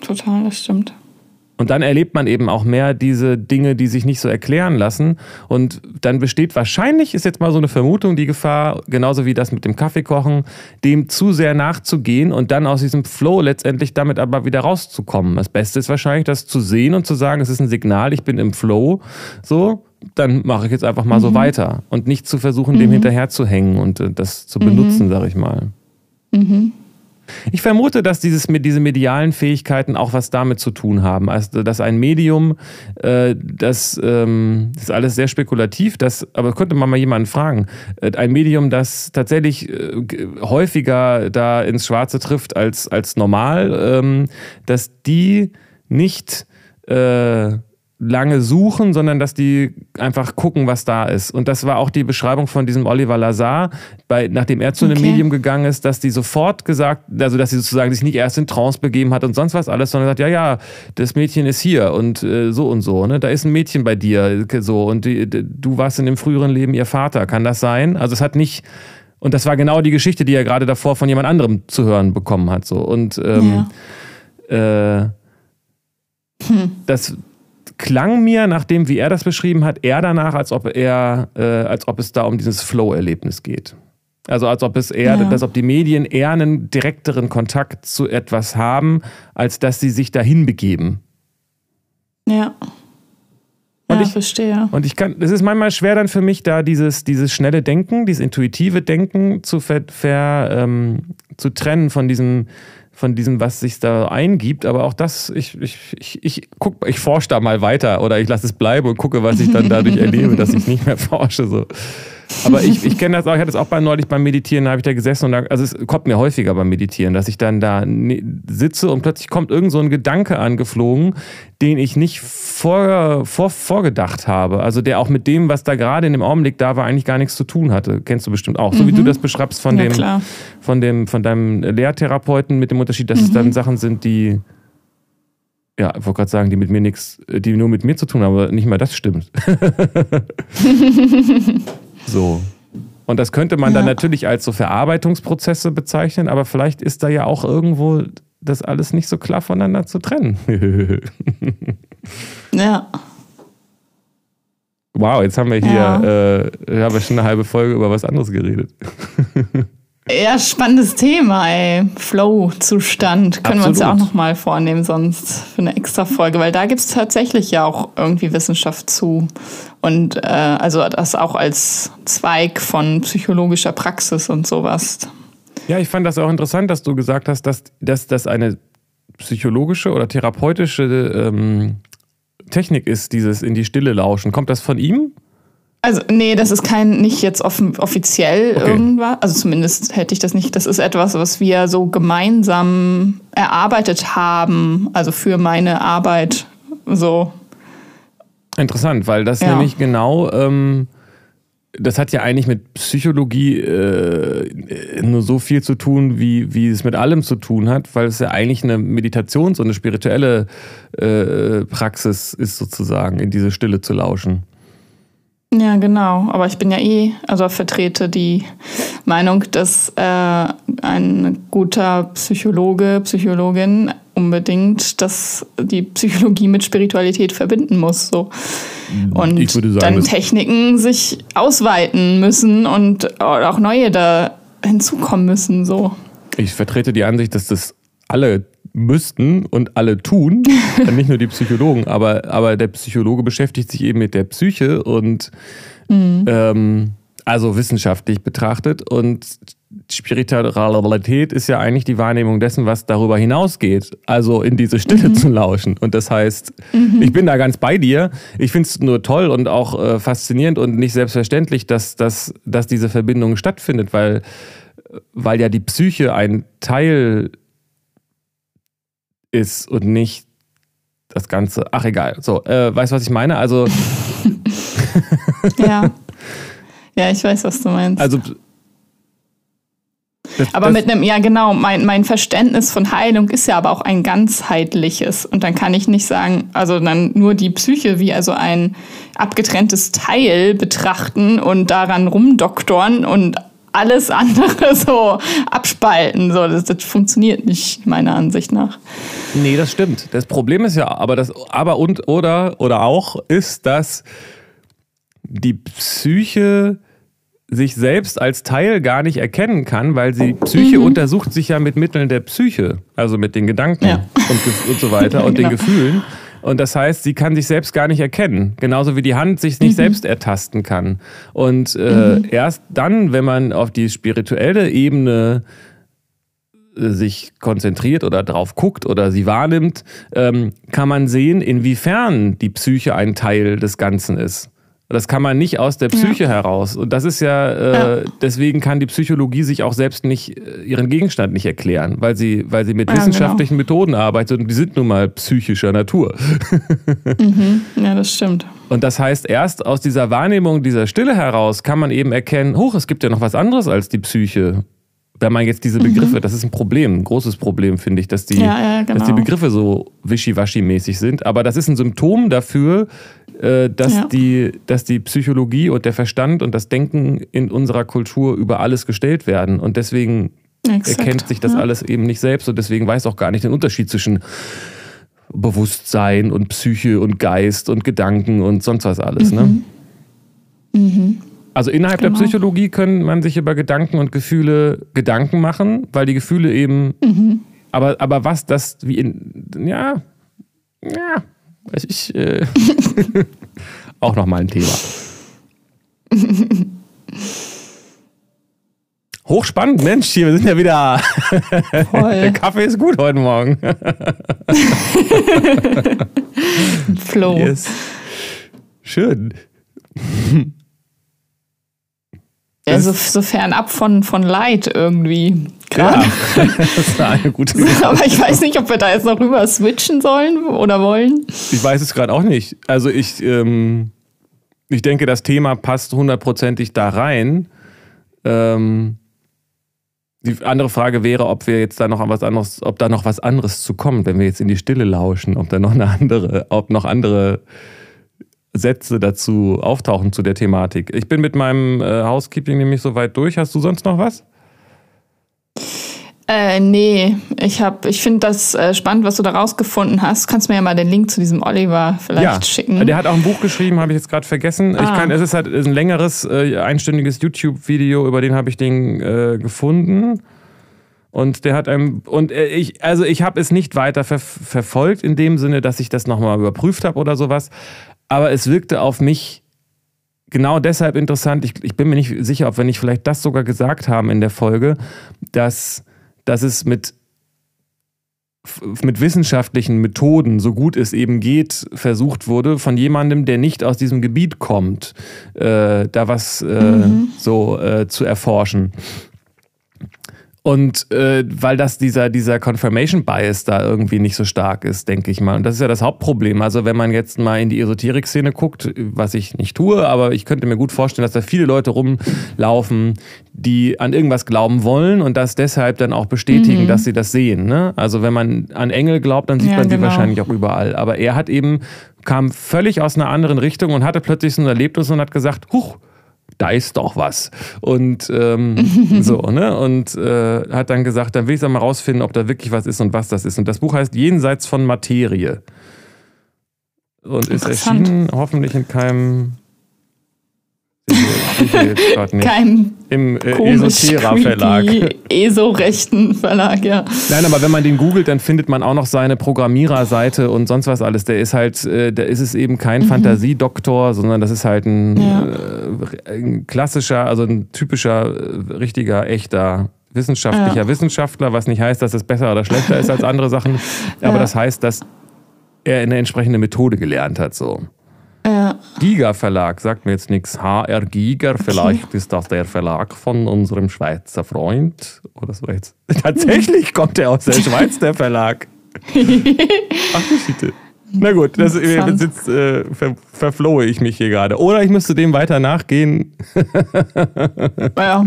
total, das stimmt. Und dann erlebt man eben auch mehr diese Dinge, die sich nicht so erklären lassen. Und dann besteht wahrscheinlich, ist jetzt mal so eine Vermutung, die Gefahr, genauso wie das mit dem Kaffeekochen, dem zu sehr nachzugehen und dann aus diesem Flow letztendlich damit aber wieder rauszukommen. Das Beste ist wahrscheinlich, das zu sehen und zu sagen, es ist ein Signal, ich bin im Flow. So, dann mache ich jetzt einfach mal mhm. so weiter. Und nicht zu versuchen, dem mhm. hinterher zu hängen und äh, das zu benutzen, mhm. sag ich mal. Mhm. Ich vermute, dass dieses, diese medialen Fähigkeiten auch was damit zu tun haben. Also, dass ein Medium, äh, das, ähm, das ist alles sehr spekulativ, das, aber könnte man mal jemanden fragen, äh, ein Medium, das tatsächlich äh, häufiger da ins Schwarze trifft als, als normal, ähm, dass die nicht äh, lange suchen, sondern dass die einfach gucken, was da ist. Und das war auch die Beschreibung von diesem Oliver Lazar, bei, nachdem er zu einem okay. Medium gegangen ist, dass die sofort gesagt, also dass sie sozusagen sich nicht erst in Trance begeben hat und sonst was alles, sondern sagt, ja, ja, das Mädchen ist hier und äh, so und so, ne? Da ist ein Mädchen bei dir, so und die, du warst in dem früheren Leben ihr Vater, kann das sein? Also es hat nicht und das war genau die Geschichte, die er gerade davor von jemand anderem zu hören bekommen hat, so und ähm, ja. äh, hm. das klang mir, nachdem wie er das beschrieben hat, eher danach, als ob er, äh, als ob es da um dieses Flow-Erlebnis geht. Also als ob es eher, ja. als ob die Medien eher einen direkteren Kontakt zu etwas haben, als dass sie sich dahin begeben. Ja. Und ja, ich verstehe. Und ich kann, es ist manchmal schwer dann für mich, da dieses, dieses schnelle Denken, dieses intuitive Denken zu, ver, ver ähm, zu trennen von diesem von diesem, was sich da eingibt. Aber auch das, ich, ich, ich, ich, guck, ich forsche da mal weiter oder ich lasse es bleiben und gucke, was ich dann dadurch erlebe, dass ich nicht mehr forsche. So. Aber ich, ich kenne das auch, ich hatte es auch bei neulich beim Meditieren, da habe ich da gesessen und da, also es kommt mir häufiger beim Meditieren, dass ich dann da sitze und plötzlich kommt irgend so ein Gedanke angeflogen, den ich nicht vor, vor, vorgedacht habe. Also der auch mit dem, was da gerade in dem Augenblick da war, eigentlich gar nichts zu tun hatte. Kennst du bestimmt auch. Mhm. So wie du mhm. das beschreibst von ja, dem, klar. von dem, von deinem Lehrtherapeuten mit dem Unterschied, dass mhm. es dann Sachen sind, die ja, ich wollte gerade sagen, die mit mir nichts, die nur mit mir zu tun haben, aber nicht mal das stimmt. So. Und das könnte man ja. dann natürlich als so Verarbeitungsprozesse bezeichnen, aber vielleicht ist da ja auch irgendwo das alles nicht so klar voneinander zu trennen. ja. Wow, jetzt haben wir hier, ja. äh, haben wir schon eine halbe Folge über was anderes geredet. Ja, spannendes Thema, ey. Flow-Zustand. Können Absolut. wir uns ja auch nochmal vornehmen, sonst für eine extra Folge, weil da gibt es tatsächlich ja auch irgendwie Wissenschaft zu. Und äh, also das auch als Zweig von psychologischer Praxis und sowas. Ja, ich fand das auch interessant, dass du gesagt hast, dass, das eine psychologische oder therapeutische ähm, Technik ist, dieses in die Stille lauschen. Kommt das von ihm? Also, nee, das ist kein, nicht jetzt offen, offiziell okay. irgendwas. Also zumindest hätte ich das nicht. Das ist etwas, was wir so gemeinsam erarbeitet haben. Also für meine Arbeit so. Interessant, weil das ja. nämlich genau, ähm, das hat ja eigentlich mit Psychologie äh, nur so viel zu tun, wie, wie es mit allem zu tun hat, weil es ja eigentlich eine Meditations- und eine spirituelle äh, Praxis ist, sozusagen, in diese Stille zu lauschen. Ja, genau. Aber ich bin ja eh, also vertrete die Meinung, dass äh, ein guter Psychologe, Psychologin unbedingt dass die Psychologie mit Spiritualität verbinden muss. So. Und sagen, dann Techniken sich ausweiten müssen und auch neue da hinzukommen müssen. So. Ich vertrete die Ansicht, dass das alle müssten und alle tun, nicht nur die Psychologen, aber, aber der Psychologe beschäftigt sich eben mit der Psyche und mhm. ähm, also wissenschaftlich betrachtet und Spiritualität ist ja eigentlich die Wahrnehmung dessen, was darüber hinausgeht, also in diese Stille mhm. zu lauschen. Und das heißt, mhm. ich bin da ganz bei dir. Ich finde es nur toll und auch äh, faszinierend und nicht selbstverständlich, dass, dass, dass diese Verbindung stattfindet, weil, weil ja die Psyche ein Teil ist und nicht das Ganze. Ach, egal. So, äh, weißt du, was ich meine? Also. ja. Ja, ich weiß, was du meinst. Also. Das, aber das mit einem, ja genau, mein, mein Verständnis von Heilung ist ja aber auch ein ganzheitliches. Und dann kann ich nicht sagen, also dann nur die Psyche wie also ein abgetrenntes Teil betrachten und daran rumdoktoren und alles andere so abspalten. So, das, das funktioniert nicht, meiner Ansicht nach. Nee, das stimmt. Das Problem ist ja, aber das, aber und oder oder auch ist, dass die Psyche sich selbst als Teil gar nicht erkennen kann, weil sie Psyche mhm. untersucht sich ja mit Mitteln der Psyche, also mit den Gedanken ja. und, und, so weiter und genau. den Gefühlen. Und das heißt, sie kann sich selbst gar nicht erkennen. Genauso wie die Hand sich nicht mhm. selbst ertasten kann. Und äh, mhm. erst dann, wenn man auf die spirituelle Ebene äh, sich konzentriert oder drauf guckt oder sie wahrnimmt, ähm, kann man sehen, inwiefern die Psyche ein Teil des Ganzen ist. Das kann man nicht aus der Psyche ja. heraus. Und das ist ja, äh, ja, deswegen kann die Psychologie sich auch selbst nicht, äh, ihren Gegenstand nicht erklären, weil sie, weil sie mit ja, genau. wissenschaftlichen genau. Methoden arbeitet und die sind nun mal psychischer Natur. Mhm. Ja, das stimmt. Und das heißt, erst aus dieser Wahrnehmung dieser Stille heraus kann man eben erkennen, hoch, es gibt ja noch was anderes als die Psyche wenn man jetzt diese Begriffe, mhm. das ist ein Problem, ein großes Problem, finde ich, dass die, genau. dass die Begriffe so wischiwaschi-mäßig sind. Aber das ist ein Symptom dafür, dass, ja. die, dass die Psychologie und der Verstand und das Denken in unserer Kultur über alles gestellt werden. Und deswegen Exakt. erkennt sich das alles eben nicht selbst und deswegen weiß auch gar nicht den Unterschied zwischen Bewusstsein und Psyche und Geist und Gedanken und sonst was alles. Ne? Mhm. Ne? Mhm. Also innerhalb genau. der Psychologie können man sich über Gedanken und Gefühle Gedanken machen, weil die Gefühle eben. Mhm. Aber, aber was das wie in. Ja. Ja. Ich. Äh, auch nochmal ein Thema. Hochspannend, Mensch, hier, wir sind ja wieder. Der Kaffee ist gut heute Morgen. Flow. Yes. Schön. Ja, so, so fernab von, von Leid irgendwie. Gerade. Ja, das war eine gute Frage. Aber ich weiß nicht, ob wir da jetzt noch rüber switchen sollen oder wollen. Ich weiß es gerade auch nicht. Also ich, ähm, ich denke, das Thema passt hundertprozentig da rein. Ähm, die andere Frage wäre, ob wir jetzt da noch was anderes, ob da noch was anderes zu kommt, wenn wir jetzt in die Stille lauschen, ob da noch eine andere, ob noch andere Sätze dazu auftauchen zu der Thematik. Ich bin mit meinem äh, Housekeeping nämlich soweit durch. Hast du sonst noch was? Äh, nee, ich habe, ich finde das äh, spannend, was du da rausgefunden hast. Kannst mir ja mal den Link zu diesem Oliver vielleicht ja, schicken. Der hat auch ein Buch geschrieben, habe ich jetzt gerade vergessen. Ah. Ich kann, es ist halt ein längeres, äh, einstündiges YouTube-Video, über den habe ich den äh, gefunden. Und der hat einem, und äh, ich, also ich habe es nicht weiter ver verfolgt in dem Sinne, dass ich das nochmal überprüft habe oder sowas aber es wirkte auf mich genau deshalb interessant. Ich, ich bin mir nicht sicher, ob wir nicht vielleicht das sogar gesagt haben in der Folge, dass, dass es mit mit wissenschaftlichen Methoden, so gut es eben geht, versucht wurde, von jemandem, der nicht aus diesem Gebiet kommt, äh, da was äh, mhm. so äh, zu erforschen. Und äh, weil das dieser, dieser Confirmation Bias da irgendwie nicht so stark ist, denke ich mal. Und das ist ja das Hauptproblem. Also wenn man jetzt mal in die Esoterik-Szene guckt, was ich nicht tue, aber ich könnte mir gut vorstellen, dass da viele Leute rumlaufen, die an irgendwas glauben wollen und das deshalb dann auch bestätigen, mhm. dass sie das sehen. Ne? Also wenn man an Engel glaubt, dann sieht ja, man genau. sie wahrscheinlich auch überall. Aber er hat eben, kam völlig aus einer anderen Richtung und hatte plötzlich so ein Erlebnis und hat gesagt, huch, da ist doch was. Und ähm, so, ne? Und äh, hat dann gesagt, dann will ich dann mal rausfinden, ob da wirklich was ist und was das ist. Und das Buch heißt Jenseits von Materie. Und ist erschienen hoffentlich in keinem kein Im äh, Esotera Verlag. ESO-rechten Verlag, ja. Nein, aber wenn man den googelt, dann findet man auch noch seine Programmiererseite und sonst was alles. Der ist halt, äh, da ist es eben kein mhm. Fantasiedoktor, sondern das ist halt ein, ja. äh, ein klassischer, also ein typischer, äh, richtiger, echter wissenschaftlicher ja. Wissenschaftler, was nicht heißt, dass es besser oder schlechter ist als andere Sachen. Aber ja. das heißt, dass er eine entsprechende Methode gelernt hat, so. Ja. Giga Verlag sagt mir jetzt nichts. HR Giga, vielleicht okay. ist das der Verlag von unserem Schweizer Freund. Oder so jetzt. Tatsächlich kommt er aus der Schweiz, der Verlag. Ach du Schiete. Na gut, das, jetzt äh, ver, verflohe ich mich hier gerade. Oder ich müsste dem weiter nachgehen. ja.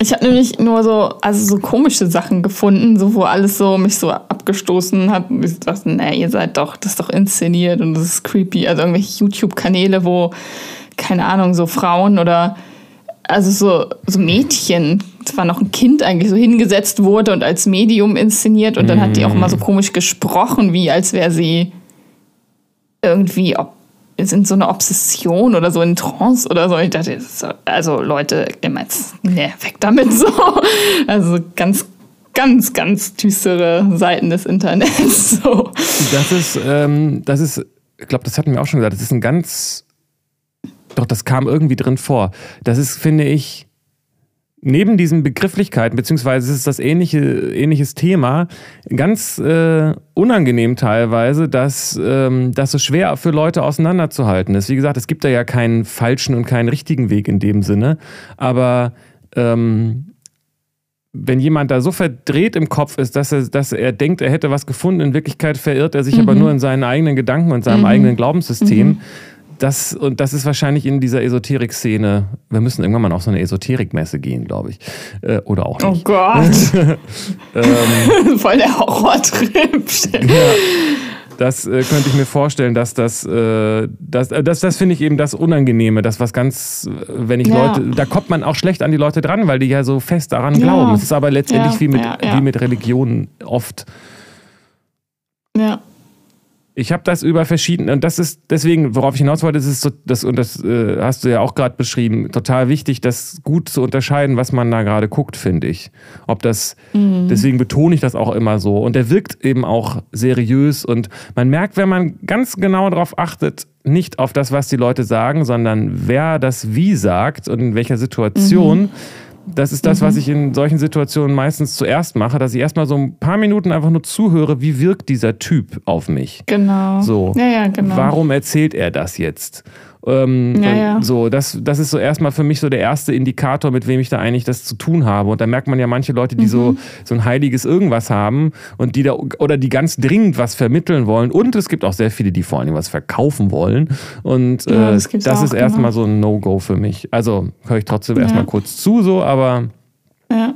Ich habe nämlich nur so, also so komische Sachen gefunden, so wo alles so mich so abgestoßen hat. Und ich dachte, nee, ihr seid doch, das ist doch inszeniert und das ist creepy. Also irgendwelche YouTube-Kanäle, wo, keine Ahnung, so Frauen oder also so, so Mädchen, es war noch ein Kind eigentlich, so hingesetzt wurde und als Medium inszeniert und dann hat die auch immer so komisch gesprochen, wie als wäre sie irgendwie ob, in so einer Obsession oder so in Trance oder so. Ich dachte, also Leute, immer jetzt, nee, weg damit so. Also ganz, ganz, ganz düstere Seiten des Internets. So. Das ist, ähm, das ist, ich glaube, das hatten wir auch schon gesagt, das ist ein ganz doch, das kam irgendwie drin vor. Das ist, finde ich, neben diesen Begrifflichkeiten, beziehungsweise es ist das ähnliche, ähnliches Thema, ganz äh, unangenehm teilweise, dass ähm, das so schwer für Leute auseinanderzuhalten ist. Wie gesagt, es gibt da ja keinen falschen und keinen richtigen Weg in dem Sinne, aber ähm, wenn jemand da so verdreht im Kopf ist, dass er, dass er denkt, er hätte was gefunden, in Wirklichkeit verirrt er sich mhm. aber nur in seinen eigenen Gedanken und seinem mhm. eigenen Glaubenssystem. Mhm das, und das ist wahrscheinlich in dieser Esoterik-Szene. Wir müssen irgendwann mal auf so eine Esoterik-Messe gehen, glaube ich. Äh, oder auch nicht. Oh Gott. ähm, Voll der Horrortrip. ja, das äh, könnte ich mir vorstellen, dass das, äh, das, äh, das, das finde ich eben das Unangenehme, das was ganz, wenn ich ja. Leute, da kommt man auch schlecht an die Leute dran, weil die ja so fest daran ja. glauben. Es ist aber letztendlich wie, mit, wie mit Religionen oft. Ja. Ich habe das über verschiedene, und das ist deswegen, worauf ich hinaus wollte, ist es so, das, und das äh, hast du ja auch gerade beschrieben, total wichtig, das gut zu unterscheiden, was man da gerade guckt, finde ich. Ob das, mhm. deswegen betone ich das auch immer so. Und der wirkt eben auch seriös und man merkt, wenn man ganz genau darauf achtet, nicht auf das, was die Leute sagen, sondern wer das wie sagt und in welcher Situation. Mhm das ist das, mhm. was ich in solchen Situationen meistens zuerst mache, dass ich erstmal so ein paar Minuten einfach nur zuhöre, wie wirkt dieser Typ auf mich. Genau. So. Ja, ja, genau. Warum erzählt er das jetzt? Ähm, ja, ja. So, das, das ist so erstmal für mich so der erste Indikator, mit wem ich da eigentlich das zu tun habe. Und da merkt man ja manche Leute, die mhm. so, so ein heiliges Irgendwas haben und die da oder die ganz dringend was vermitteln wollen. Und es gibt auch sehr viele, die vor allem was verkaufen wollen. Und äh, ja, das, das ist erstmal genau. so ein No-Go für mich. Also höre ich trotzdem erstmal kurz zu, so, aber. Ja.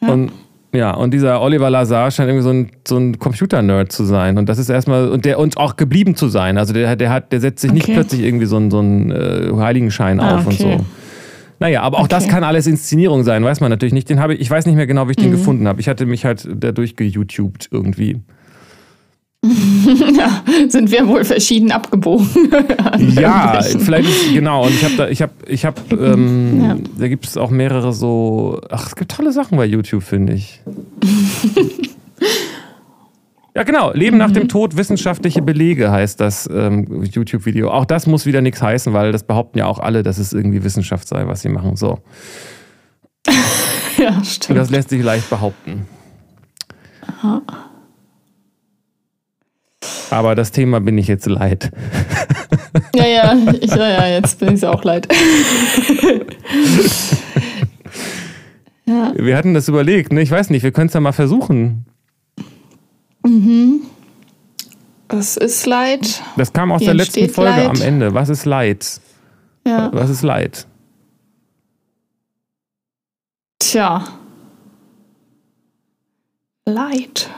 Und ja, und dieser Oliver Lazar scheint irgendwie so ein, so ein Computer-Nerd zu sein. Und das ist erstmal, und der uns auch geblieben zu sein. Also der, der hat, der setzt sich okay. nicht plötzlich irgendwie so einen, so einen äh, Heiligenschein ah, auf okay. und so. Naja, aber auch okay. das kann alles Inszenierung sein, weiß man natürlich nicht. Den habe ich, ich weiß nicht mehr genau, wie ich den mhm. gefunden habe. Ich hatte mich halt dadurch geYouTubed irgendwie. ja, sind wir wohl verschieden abgebogen. ja, vielleicht ist, genau. Und ich habe da, ich habe, ich habe, ähm, ja. da gibt es auch mehrere so, ach, es gibt tolle Sachen bei YouTube, finde ich. ja, genau. Leben nach dem mhm. Tod, wissenschaftliche Belege heißt das ähm, YouTube-Video. Auch das muss wieder nichts heißen, weil das behaupten ja auch alle, dass es irgendwie Wissenschaft sei, was sie machen. So. ja, stimmt. Und das lässt sich leicht behaupten. Aha. Aber das Thema bin ich jetzt leid. Ja, ja, ich, ja, ja jetzt bin ich es auch leid. ja. Wir hatten das überlegt, ne? Ich weiß nicht, wir können es ja mal versuchen. Mhm. Was ist Leid? Das kam aus Wie der letzten Folge Leid? am Ende. Was ist Leid? Ja. Was ist Leid? Tja. Leid.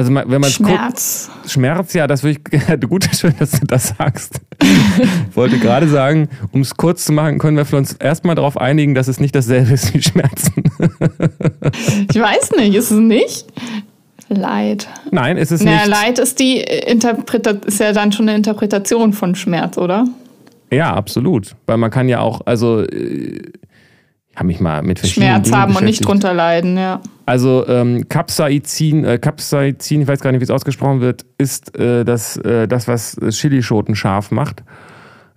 Also wenn man Schmerz. Guckt, Schmerz, ja, das würde ich gut, schön, dass du das sagst. ich wollte gerade sagen, um es kurz zu machen, können wir uns erstmal darauf einigen, dass es nicht dasselbe ist wie Schmerzen. ich weiß nicht, ist es nicht? Leid. Nein, ist es naja, nicht. Leid ist die Interpretation, ist ja dann schon eine Interpretation von Schmerz, oder? Ja, absolut. Weil man kann ja auch, also habe mich mal mit verschiedenen Schmerz Dingen haben und nicht drunter leiden, ja. Also ähm, Capsaicin, äh, Capsaicin, ich weiß gar nicht, wie es ausgesprochen wird, ist äh, das, äh, das, was Chilischoten scharf macht.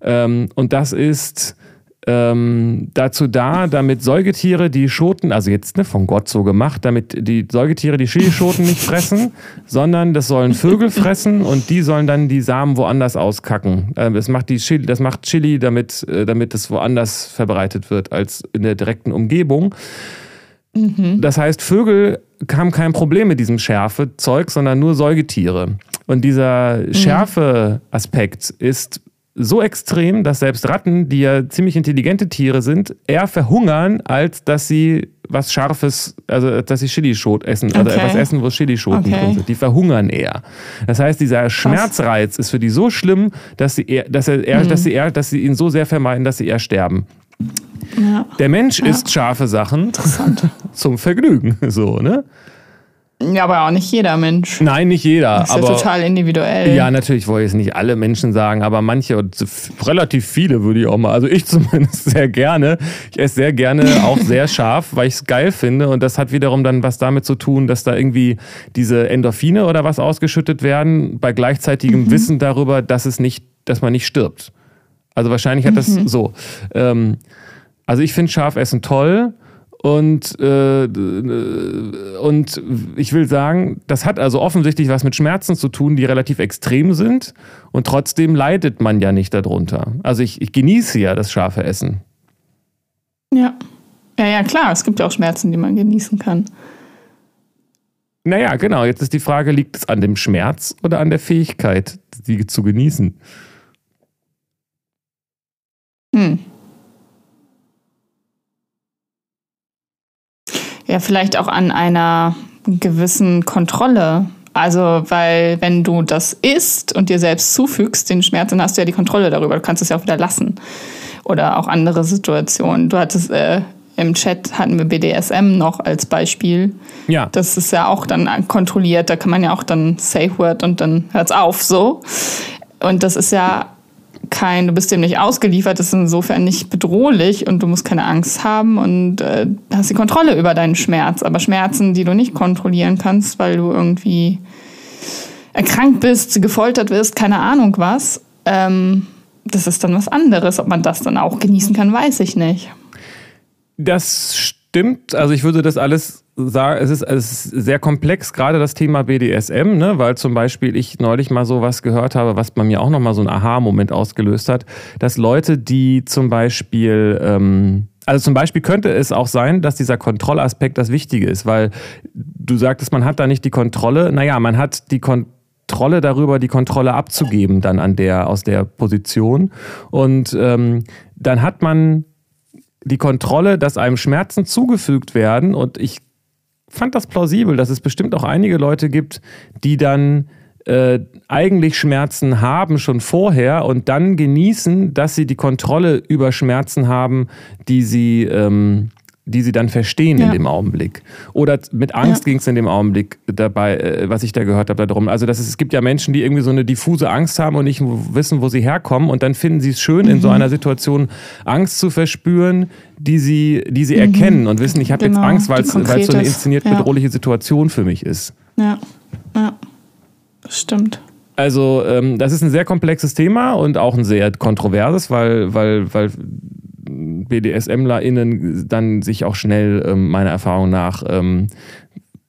Ähm, und das ist ähm, dazu da, damit Säugetiere die Schoten, also jetzt ne, von Gott so gemacht, damit die Säugetiere die Chilischoten nicht fressen, sondern das sollen Vögel fressen und die sollen dann die Samen woanders auskacken. Äh, das macht die Chili, das macht Chili, damit, äh, damit es woanders verbreitet wird als in der direkten Umgebung. Mhm. Das heißt, Vögel haben kein Problem mit diesem Schärfezeug, sondern nur Säugetiere. Und dieser mhm. Schärfeaspekt ist so extrem, dass selbst Ratten, die ja ziemlich intelligente Tiere sind, eher verhungern, als dass sie was Scharfes, also dass sie Chilischot essen, also Okay. etwas essen, wo Chilischoten Okay. drin sind. Die verhungern eher. Das heißt, dieser Schmerzreiz ist für die so schlimm, dass sie eher, dass er eher, Mhm. dass sie eher, dass sie ihn so sehr vermeiden, dass sie eher sterben. Ja, Der Mensch isst scharfe Sachen zum Vergnügen, so, ne? Ja, aber auch nicht jeder Mensch. Nein, nicht jeder, Das ist aber ja total individuell. Ja, natürlich wollte ich jetzt nicht alle Menschen sagen, aber manche und relativ viele würde ich auch mal. Also ich zumindest sehr gerne. Ich esse sehr gerne auch sehr scharf, weil ich es geil finde. Und das hat wiederum dann was damit zu tun, dass da irgendwie diese Endorphine oder was ausgeschüttet werden, bei gleichzeitigem Wissen darüber, dass es nicht, dass man nicht stirbt. Also wahrscheinlich hat das so. Ähm, also ich finde Schafessen toll. Und, äh, und ich will sagen, das hat also offensichtlich was mit Schmerzen zu tun, die relativ extrem sind. Und trotzdem leidet man ja nicht darunter. Also ich, ich genieße ja das scharfe Essen. Ja. Ja, ja, klar. Es gibt ja auch Schmerzen, die man genießen kann. Naja, genau. Jetzt ist die Frage, liegt es an dem Schmerz oder an der Fähigkeit, sie zu genießen? Hm. Ja, vielleicht auch an einer gewissen Kontrolle. Also, weil wenn du das isst und dir selbst zufügst, den Schmerz, dann hast du ja die Kontrolle darüber. Du kannst es ja auch wieder lassen. Oder auch andere Situationen. Du hattest äh, im Chat hatten wir BDSM noch als Beispiel. Ja. Das ist ja auch dann kontrolliert. Da kann man ja auch dann Safe Word und dann hört's auf so. Und das ist ja kein, du bist dem nicht ausgeliefert, ist insofern nicht bedrohlich und du musst keine Angst haben und äh, hast die Kontrolle über deinen Schmerz. Aber Schmerzen, die du nicht kontrollieren kannst, weil du irgendwie erkrankt bist, gefoltert wirst, keine Ahnung was, ähm, das ist dann was anderes. Ob man das dann auch genießen kann, weiß ich nicht. Das stimmt. Also ich würde das alles sagen, es ist, es ist sehr komplex, gerade das Thema BDSM, ne? weil zum Beispiel ich neulich mal so was gehört habe, was bei mir auch nochmal so einen Aha-Moment ausgelöst hat, dass Leute, die zum Beispiel... Ähm, also zum Beispiel könnte es auch sein, dass dieser Kontrollaspekt das Wichtige ist, weil du sagtest, man hat da nicht die Kontrolle. Naja, man hat die Kontrolle darüber, die Kontrolle abzugeben dann an der, aus der Position. Und ähm, dann hat man die Kontrolle, dass einem Schmerzen zugefügt werden. Und ich fand das plausibel, dass es bestimmt auch einige Leute gibt, die dann äh, eigentlich Schmerzen haben schon vorher und dann genießen, dass sie die Kontrolle über Schmerzen haben, die sie, ähm, die sie dann verstehen in Ja. dem Augenblick. Oder mit Angst Ja. ging es in dem Augenblick dabei, äh, was ich da gehört habe, darum. Also das ist, es gibt ja Menschen, die irgendwie so eine diffuse Angst haben und nicht wissen, wo sie herkommen und dann finden sie es schön, in so Mhm. einer Situation Angst zu verspüren, die sie, die sie erkennen und wissen, ich habe Genau, jetzt Angst, weil es so eine inszeniert Ja. bedrohliche Situation für mich ist. Ja, ja, stimmt. Also ähm, das ist ein sehr komplexes Thema und auch ein sehr kontroverses, weil, weil, weil BDSMlerInnen dann sich auch schnell ähm, meiner Erfahrung nach ähm,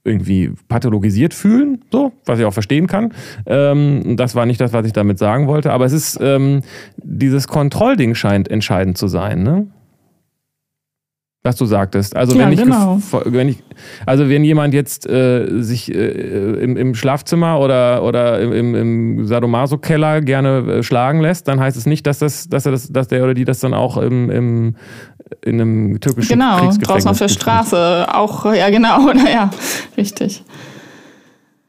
irgendwie pathologisiert fühlen, so, was ich auch verstehen kann. Ähm, das war nicht das, was ich damit sagen wollte, aber es ist, ähm, dieses Kontrollding scheint entscheidend zu sein, ne? Was du sagtest. Also Ja, wenn ich, genau. wenn ich, also wenn jemand jetzt äh, sich äh, im, im Schlafzimmer oder, oder im, im, Sadomaso-Keller gerne äh, schlagen lässt, dann heißt es nicht, dass das, dass er das, dass der oder die das dann auch im, im in einem türkischen Genau, Kriegsgefängnis draußen auf der. Straße auch, ja genau, naja, richtig.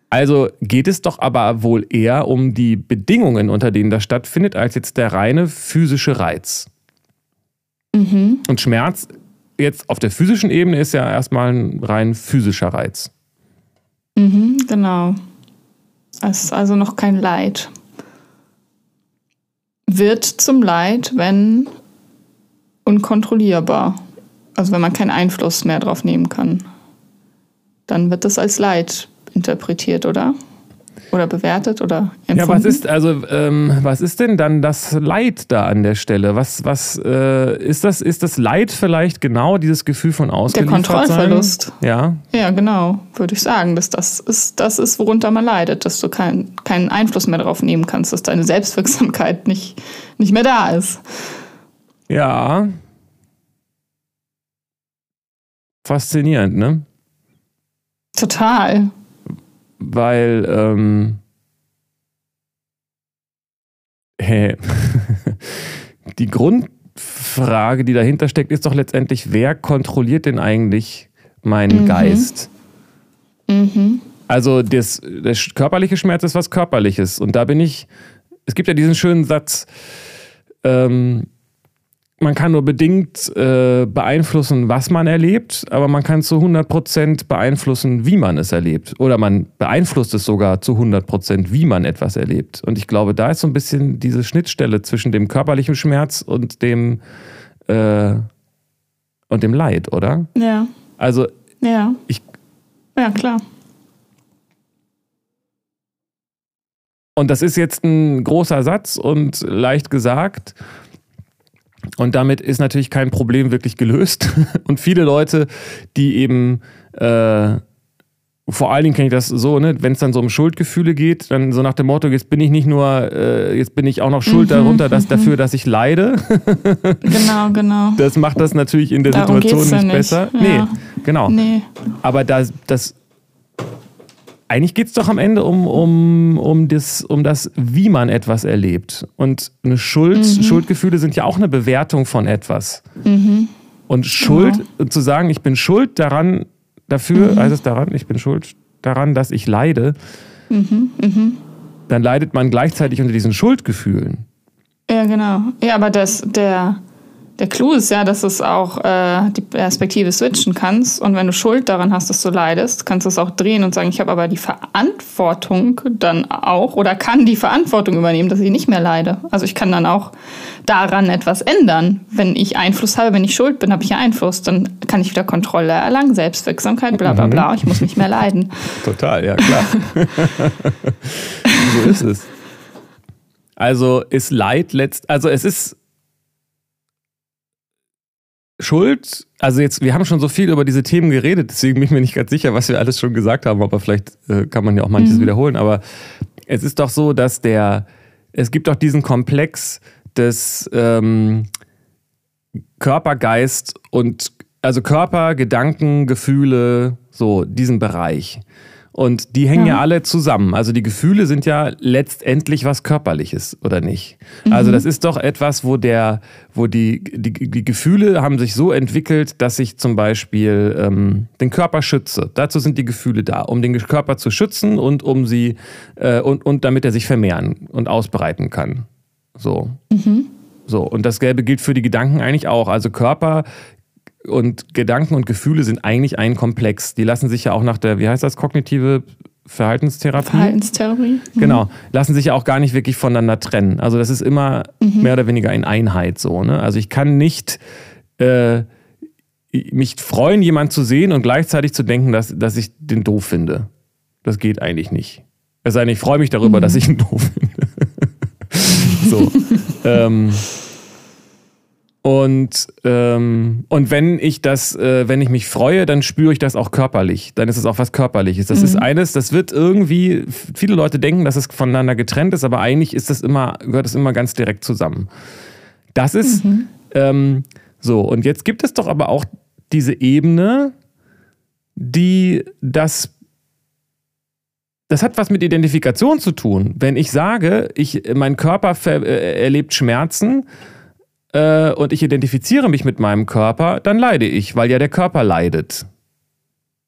Also geht es doch aber wohl eher um die Bedingungen, unter denen das stattfindet, als jetzt der reine physische Reiz. Mhm. Und Schmerz jetzt auf der physischen Ebene ist ja erstmal ein rein physischer Reiz. Mhm, genau. Es ist also noch kein Leid. Wird zum Leid, wenn unkontrollierbar. Also wenn man keinen Einfluss mehr drauf nehmen kann. Dann wird das als Leid interpretiert, oder? Oder bewertet oder empfunden. Ja, was ist also ähm, was ist denn dann das Leid da an der Stelle? Was was äh, ist das ist das Leid vielleicht genau dieses Gefühl von der ausgeliefert Kontrollverlust? Ja. Ja, genau, würde ich sagen, dass das ist, das ist, worunter man leidet, dass du kein, keinen Einfluss mehr darauf nehmen kannst, dass deine Selbstwirksamkeit nicht, nicht mehr da ist. Ja. Faszinierend, ne? Total. Weil ähm, die Grundfrage, die dahinter steckt, ist doch letztendlich, wer kontrolliert denn eigentlich meinen mhm. Geist? Mhm. Also das, der körperliche Schmerz ist was Körperliches. Und da bin ich, es gibt ja diesen schönen Satz, ähm, man kann nur bedingt äh, beeinflussen, was man erlebt, aber man kann zu 100% beeinflussen, wie man es erlebt. Oder man beeinflusst es sogar zu 100%, wie man etwas erlebt. Und ich glaube, da ist so ein bisschen diese Schnittstelle zwischen dem körperlichen Schmerz und dem, äh, und dem Leid, oder? Ja. Also, ja. Ich, ja, klar. Und das ist jetzt ein großer Satz und leicht gesagt. Und damit ist natürlich kein Problem wirklich gelöst. Und viele Leute, die eben, äh, vor allen Dingen kenne ich das so, ne, wenn es dann so um Schuldgefühle geht, dann so nach dem Motto, jetzt bin ich nicht nur, äh, jetzt bin ich auch noch schuld mhm, darunter, dass, mhm. dafür, dass ich leide. genau, genau. Das macht das natürlich in der Darum Situation nicht, nicht, besser. Ja. Nee, genau. Nee. Aber das, das eigentlich geht es doch am Ende um, um, um, das, um das, wie man etwas erlebt. Und eine Schuld, mhm. Schuldgefühle sind ja auch eine Bewertung von etwas. Mhm. Und Schuld, genau. zu sagen, ich bin schuld daran, dafür, mhm. heißt es daran, ich bin schuld daran, dass ich leide, mhm. Mhm. dann leidet man gleichzeitig unter diesen Schuldgefühlen. Ja, genau. Ja, aber das, der, der Clou ist ja, dass du es auch äh, die Perspektive switchen kannst. Und wenn du Schuld daran hast, dass du leidest, kannst du es auch drehen und sagen, ich habe aber die Verantwortung dann auch oder kann die Verantwortung übernehmen, dass ich nicht mehr leide. Also ich kann dann auch daran etwas ändern. Wenn ich Einfluss habe, wenn ich schuld bin, habe ich Einfluss. Dann kann ich wieder Kontrolle erlangen, Selbstwirksamkeit, bla bla bla. Ich muss nicht mehr leiden. Total, ja klar. so ist es. Also ist Leid letzt, also es ist Schuld, also jetzt, wir haben schon so viel über diese Themen geredet, deswegen bin ich mir nicht ganz sicher, was wir alles schon gesagt haben, aber vielleicht äh, kann man ja auch manches mhm. wiederholen. Aber es ist doch so, dass der, es gibt doch diesen Komplex des ähm, Körper, Geist und also Körper, Gedanken, Gefühle, so diesen Bereich. Und die hängen ja. ja. alle zusammen. Also die Gefühle sind ja letztendlich was Körperliches, oder nicht? Mhm. Also das ist doch etwas, wo der, wo die, die, die Gefühle haben sich so entwickelt, dass ich zum Beispiel ähm, den Körper schütze. Dazu sind die Gefühle da, um den Körper zu schützen und um sie äh, und, und damit er sich vermehren und ausbreiten kann. So. Mhm. So, und das Gelbe gilt für die Gedanken eigentlich auch. Also Körper und Gedanken und Gefühle sind eigentlich ein Komplex. Die lassen sich ja auch nach der, wie heißt das, kognitive Verhaltenstherapie? Verhaltenstherapie. Mhm. Genau, lassen sich ja auch gar nicht wirklich voneinander trennen. Also das ist immer mhm. mehr oder weniger in Einheit so. Ne? Also ich kann nicht äh, mich freuen, jemanden zu sehen und gleichzeitig zu denken, dass, dass ich den doof finde. Das geht eigentlich nicht. Es sei denn, ich freue mich darüber, mhm. dass ich ihn doof finde. so. ähm, und, ähm, und wenn ich das, äh, wenn ich mich freue, dann spüre ich das auch körperlich. Dann ist es auch was Körperliches. Das mhm. ist eines, das wird irgendwie, viele Leute denken, dass es voneinander getrennt ist, aber eigentlich ist das immer, gehört es immer ganz direkt zusammen. Das ist mhm. ähm, so. Und jetzt gibt es doch aber auch diese Ebene, die das das hat was mit Identifikation zu tun. Wenn ich sage, ich, mein Körper äh, erlebt Schmerzen, äh, und ich identifiziere mich mit meinem Körper, dann leide ich, weil ja der Körper leidet.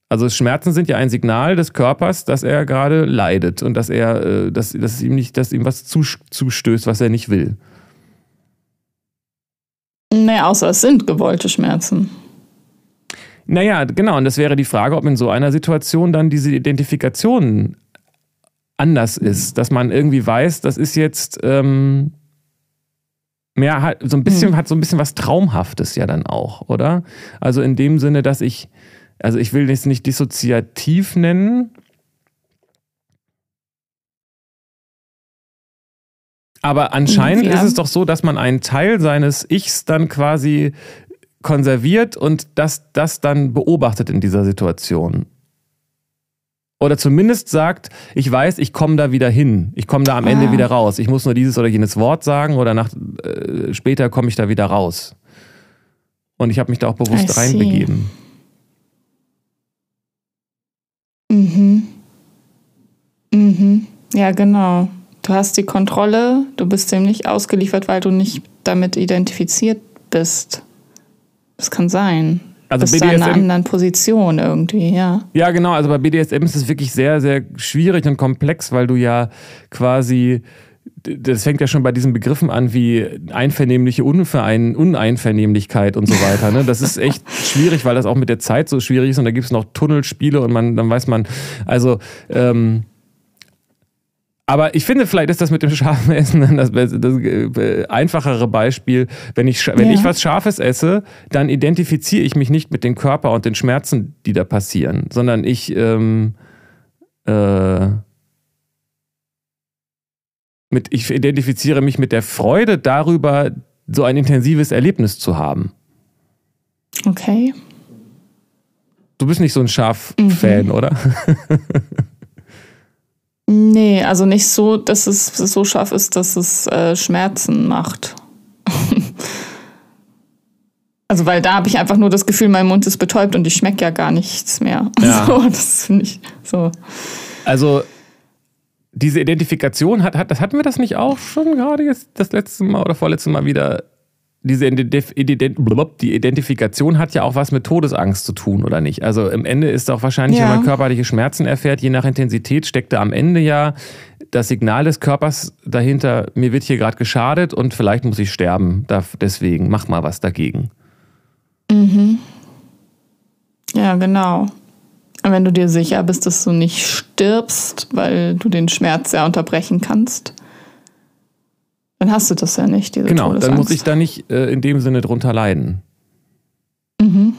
Also Schmerzen sind ja ein Signal des Körpers, dass er gerade leidet und dass er, äh, dass, dass ihm nicht, dass ihm was zustößt, was er nicht will. Naja, außer es sind gewollte Schmerzen. Naja, genau, und das wäre die Frage, ob in so einer Situation dann diese Identifikation anders ist, dass man irgendwie weiß, das ist jetzt, ähm, mehr hat, so ein bisschen, hm. hat so ein bisschen was Traumhaftes ja dann auch, oder? Also in dem Sinne, dass ich, also ich will es nicht dissoziativ nennen, aber anscheinend ja. ist es doch so, dass man einen Teil seines Ichs dann quasi konserviert und das, das dann beobachtet in dieser Situation. Oder zumindest sagt, ich weiß, ich komme da wieder hin. Ich komme da am ah. Ende wieder raus. Ich muss nur dieses oder jenes Wort sagen oder nach, äh, später komme ich da wieder raus. Und ich habe mich da auch bewusst reinbegeben. Mhm. Mhm. Ja, genau. Du hast die Kontrolle, du bist dem nicht ausgeliefert, weil du nicht damit identifiziert bist. Das kann sein. Also bist BDSM, in einer anderen Position irgendwie, ja. Ja, genau. Also bei BDSM ist es wirklich sehr, sehr schwierig und komplex, weil du ja quasi das fängt ja schon bei diesen Begriffen an wie einvernehmliche Unverein, Uneinvernehmlichkeit und so weiter. Ne? Das ist echt schwierig, weil das auch mit der Zeit so schwierig ist und da gibt es noch Tunnelspiele und man, dann weiß man, also ähm, aber ich finde, vielleicht ist das mit dem scharfen Essen dann das, das, das äh, einfachere Beispiel. Wenn ich, wenn ja. ich was Scharfes esse, dann identifiziere ich mich nicht mit dem Körper und den Schmerzen, die da passieren, sondern ich ähm, äh, mit, ich identifiziere mich mit der Freude darüber, so ein intensives Erlebnis zu haben. Okay. Du bist nicht so ein Schaf-Fan, mhm. oder? nee, also nicht so, dass es so scharf ist, dass es äh, Schmerzen macht. also, weil da habe ich einfach nur das Gefühl, mein Mund ist betäubt und ich schmecke ja gar nichts mehr. Ja. So, das finde ich so. Also, diese Identifikation hat, hat, das hatten wir das nicht auch schon gerade jetzt das letzte Mal oder vorletzte Mal wieder? Diese Identif die Identifikation hat ja auch was mit Todesangst zu tun, oder nicht? Also im Ende ist auch wahrscheinlich, ja. wenn man körperliche Schmerzen erfährt, je nach Intensität steckt da am Ende ja das Signal des Körpers dahinter, mir wird hier gerade geschadet und vielleicht muss ich sterben. Deswegen, mach mal was dagegen. Mhm. Ja, genau. Wenn du dir sicher bist, dass du nicht stirbst, weil du den Schmerz ja unterbrechen kannst, dann hast du das ja nicht. Diese genau, dann muss ich da nicht äh, in dem Sinne drunter leiden. Mhm.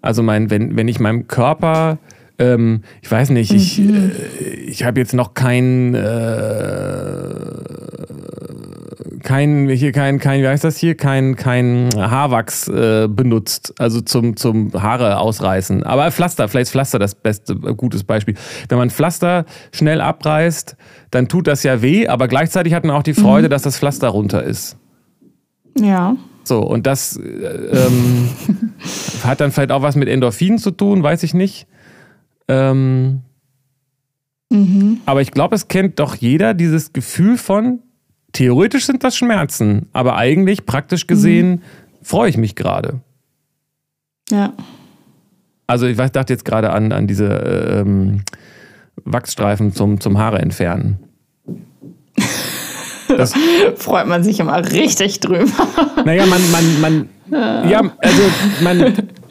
Also mein, wenn, wenn ich meinem Körper, ähm, ich weiß nicht, ich, mhm. äh, ich habe jetzt noch kein äh, kein, hier kein, kein, wie heißt das hier, kein, kein Haarwachs äh, benutzt, also zum, zum Haare ausreißen. Aber Pflaster, vielleicht ist Pflaster das beste, äh, gutes Beispiel. Wenn man Pflaster schnell abreißt, dann tut das ja weh, aber gleichzeitig hat man auch die Freude, mhm. dass das Pflaster runter ist. Ja. So, und das äh, ähm, hat dann vielleicht auch was mit Endorphinen zu tun, weiß ich nicht. Ähm, mhm. Aber ich glaube, es kennt doch jeder dieses Gefühl von, theoretisch sind das Schmerzen, aber eigentlich, praktisch gesehen, mhm. freue ich mich gerade. Ja. Also ich dachte jetzt gerade an, an diese ähm, Wachsstreifen zum, zum Haare entfernen. Das freut man sich immer richtig drüber. Naja, man, man, man, ja, also man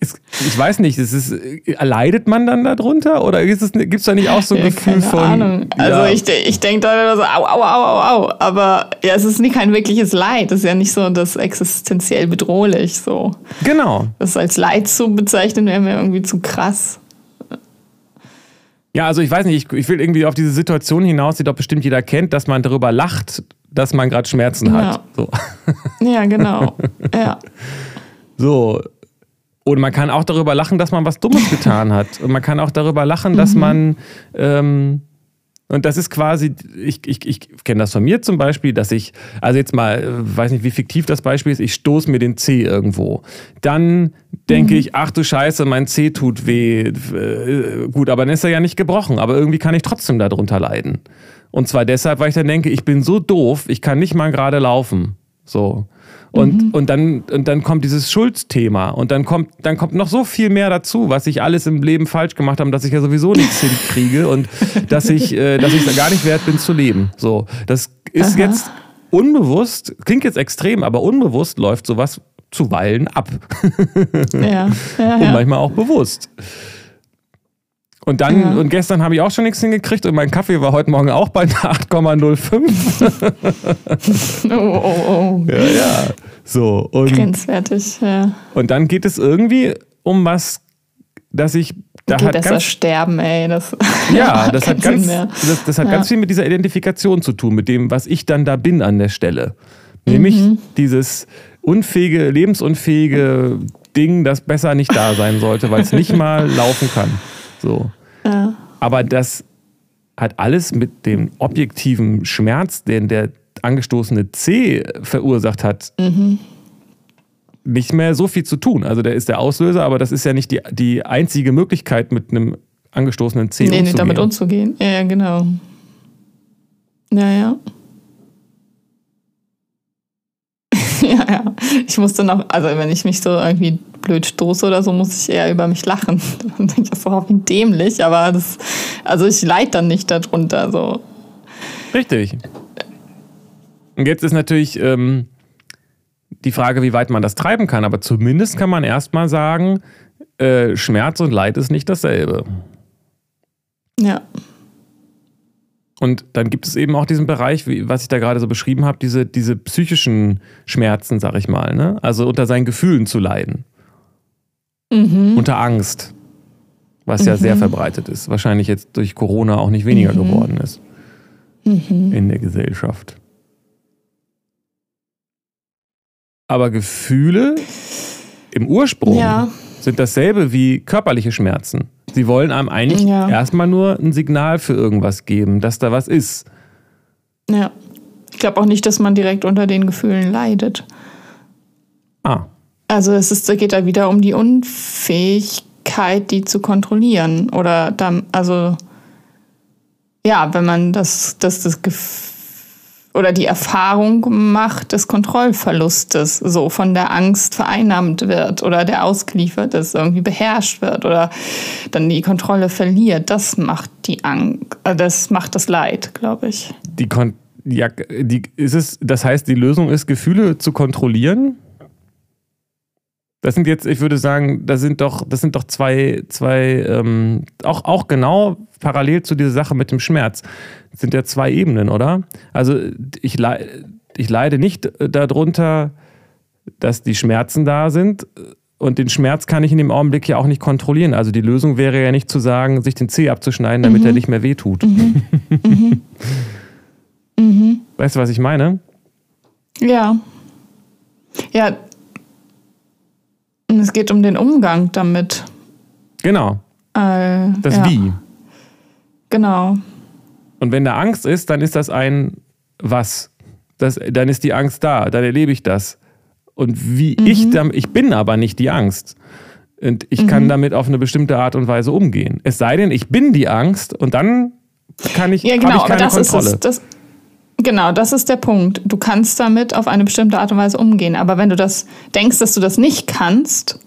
ist, ich weiß nicht, ist es, leidet man dann darunter oder gibt es da nicht auch so ein ja, Gefühl von. Ahnung. Also ich, ich denke da immer so, au, au, au, au, au. Aber ja, es ist nicht kein wirkliches Leid. Es ist ja nicht so das existenziell bedrohlich. So. Genau. Das als Leid zu bezeichnen, wäre mir irgendwie zu krass. Ja, also ich weiß nicht, ich, ich will irgendwie auf diese Situation hinaus, die doch bestimmt jeder kennt, dass man darüber lacht, dass man gerade Schmerzen hat. Ja, so. ja genau. ja. So, und man kann auch darüber lachen, dass man was Dummes getan hat. Und man kann auch darüber lachen, dass mhm. man. Ähm, und das ist quasi, ich, ich, ich kenne das von mir zum Beispiel, dass ich, also jetzt mal, weiß nicht, wie fiktiv das Beispiel ist, ich stoße mir den Zeh irgendwo. Dann denke mhm. ich, ach du Scheiße, mein Zeh tut weh. Äh, gut, aber dann ist er ja nicht gebrochen, aber irgendwie kann ich trotzdem darunter leiden. Und zwar deshalb, weil ich dann denke, ich bin so doof, ich kann nicht mal gerade laufen. So. Und, mhm. und, dann, und dann kommt dieses Schuldthema und dann kommt, dann kommt noch so viel mehr dazu, was ich alles im Leben falsch gemacht habe, dass ich ja sowieso nichts hinkriege und dass ich äh, dass ich es gar nicht wert bin zu leben. So, das ist Aha. jetzt unbewusst, klingt jetzt extrem, aber unbewusst läuft sowas zuweilen ab. Ja, ja, und manchmal auch bewusst. Und dann, ja. und gestern habe ich auch schon nichts hingekriegt und mein Kaffee war heute Morgen auch bei 8,05. oh, oh, oh. Ja, ja. So. Und, Grenzwertig, ja. Und dann geht es irgendwie um was, dass ich da geht hat besser ganz, sterben, ey. Das ja, das hat, ganz, das, das, hat ja. ganz viel mit dieser Identifikation zu tun, mit dem, was ich dann da bin an der Stelle. Nämlich mhm. dieses unfähige, lebensunfähige Ding, das besser nicht da sein sollte, weil es nicht mal laufen kann. So. Ja. Aber das hat alles mit dem objektiven Schmerz, den der angestoßene C verursacht hat, mhm. nicht mehr so viel zu tun. Also der ist der Auslöser, aber das ist ja nicht die, die einzige Möglichkeit, mit einem angestoßenen C nee, umzugehen. Nee, damit umzugehen. Ja, genau. Ja, ja. ja, ja. Ich musste noch, also wenn ich mich so irgendwie blöd stoße oder so, muss ich eher über mich lachen. Dann denke ich, das ist auch dämlich, aber das, also ich leide dann nicht darunter. So. Richtig. Und jetzt ist natürlich ähm, die Frage, wie weit man das treiben kann, aber zumindest kann man erstmal sagen, äh, Schmerz und Leid ist nicht dasselbe. Ja. Und dann gibt es eben auch diesen Bereich, wie, was ich da gerade so beschrieben habe, diese, diese psychischen Schmerzen, sag ich mal. Ne? Also unter seinen Gefühlen zu leiden. Mhm. Unter Angst. Was mhm. ja sehr verbreitet ist. Wahrscheinlich jetzt durch Corona auch nicht weniger mhm. geworden ist. Mhm. In der Gesellschaft. Aber Gefühle im Ursprung ja. sind dasselbe wie körperliche Schmerzen. Sie wollen einem eigentlich ja. erstmal nur ein Signal für irgendwas geben, dass da was ist. Ja. Ich glaube auch nicht, dass man direkt unter den Gefühlen leidet. Ah. Also es ist, geht da wieder um die Unfähigkeit, die zu kontrollieren. Oder dann, also ja, wenn man das, das, das Gefühl oder die Erfahrung macht des Kontrollverlustes, so von der Angst vereinnahmt wird oder der ausgeliefert ist, irgendwie beherrscht wird oder dann die Kontrolle verliert. Das macht die Angst, äh, das macht das Leid, glaube ich. Die Kon ja, die, ist es, das heißt, die Lösung ist, Gefühle zu kontrollieren? Das sind jetzt, ich würde sagen, das sind doch, das sind doch zwei, zwei ähm, auch, auch genau parallel zu dieser Sache mit dem Schmerz sind ja zwei Ebenen, oder? Also ich, ich leide nicht darunter, dass die Schmerzen da sind. Und den Schmerz kann ich in dem Augenblick ja auch nicht kontrollieren. Also die Lösung wäre ja nicht zu sagen, sich den Zeh abzuschneiden, damit mhm. er nicht mehr wehtut. Mhm. Mhm. mhm. Weißt du, was ich meine? Ja. Ja. Und es geht um den Umgang damit. Genau. Äh, das ja. Wie. Genau. Und wenn da Angst ist, dann ist das ein was. Das, dann ist die Angst da, dann erlebe ich das. Und wie mhm. ich, ich bin aber nicht die Angst. Und ich mhm. kann damit auf eine bestimmte Art und Weise umgehen. Es sei denn, ich bin die Angst und dann kann ich, ja, genau, ich keine aber das Kontrolle. Ist das, genau, das ist der Punkt. Du kannst damit auf eine bestimmte Art und Weise umgehen. Aber wenn du das denkst, dass du das nicht kannst,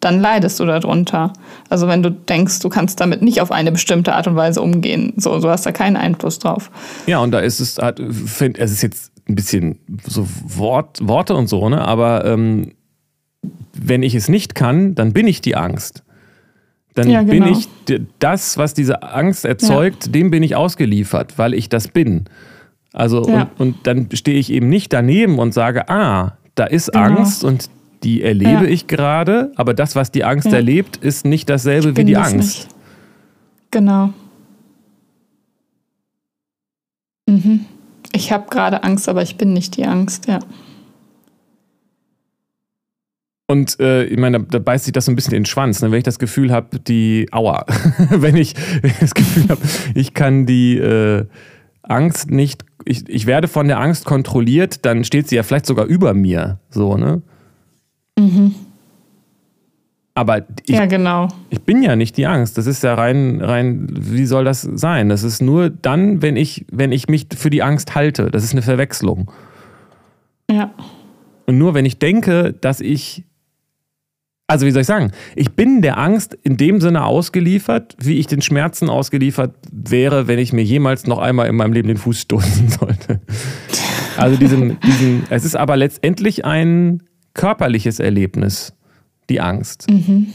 dann leidest du darunter. Also wenn du denkst, du kannst damit nicht auf eine bestimmte Art und Weise umgehen, so, so hast da keinen Einfluss drauf. Ja, und da ist es, find, es ist jetzt ein bisschen so Wort, Worte und so, ne? aber ähm, wenn ich es nicht kann, dann bin ich die Angst. Dann ja, genau. bin ich das, was diese Angst erzeugt, ja. dem bin ich ausgeliefert, weil ich das bin. Also ja. und, und, dann stehe ich eben nicht daneben und sage, ah, da ist genau. Angst und die erlebe ja. ich gerade, aber das, was die Angst ja. erlebt, ist nicht dasselbe wie die Angst. Nicht. Genau. Mhm. Ich habe gerade Angst, aber ich bin nicht die Angst, ja. Und äh, ich meine, da, da, beißt sich das so ein bisschen in den Schwanz, ne? wenn ich das Gefühl habe, die Aua, wenn, ich, wenn ich das Gefühl habe, ich kann die äh, Angst nicht, ich, ich werde von der Angst kontrolliert, dann steht sie ja vielleicht sogar über mir, so, ne? Mhm. Aber ich, ja, genau. ich bin ja nicht die Angst. Das ist ja rein, rein, wie soll das sein? Das ist nur dann, wenn ich, wenn ich mich für die Angst halte. Das ist eine Verwechslung. Ja. Und nur wenn ich denke, dass ich, also wie soll ich sagen, ich bin der Angst in dem Sinne ausgeliefert, wie ich den Schmerzen ausgeliefert wäre, wenn ich mir jemals noch einmal in meinem Leben den Fuß stoßen sollte. Also diesen, diesen es ist aber letztendlich ein, körperliches Erlebnis, die Angst. Mhm.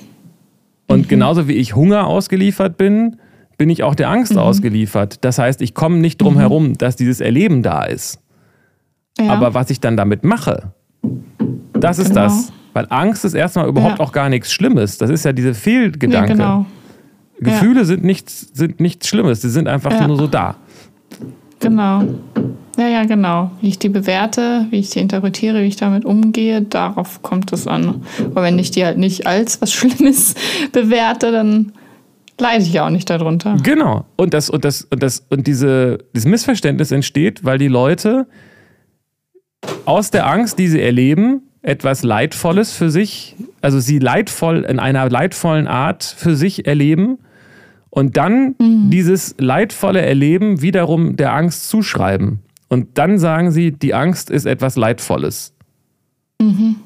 Und mhm. genauso wie ich Hunger ausgeliefert bin, bin ich auch der Angst mhm. ausgeliefert. Das heißt, ich komme nicht drum mhm. herum, dass dieses Erleben da ist. Ja. Aber was ich dann damit mache, das ist genau. das. Weil Angst ist erstmal überhaupt ja. auch gar nichts Schlimmes. Das ist ja diese Fehlgedanke. Ja, genau. Gefühle ja. sind, nichts, sind nichts Schlimmes, sie sind einfach nur so da. Genau. Ja, ja, genau. Wie ich die bewerte, wie ich die interpretiere, wie ich damit umgehe, darauf kommt es an. Aber wenn ich die halt nicht als was Schlimmes bewerte, dann leide ich ja auch nicht darunter. Genau. Und das, und das, und das, und diese, dieses Missverständnis entsteht, weil die Leute aus der Angst, die sie erleben, etwas Leidvolles für sich, also sie leidvoll in einer leidvollen Art für sich erleben Und dann mhm. dieses leidvolle Erleben wiederum der Angst zuschreiben. Und dann sagen sie, die Angst ist etwas Leidvolles. Mhm.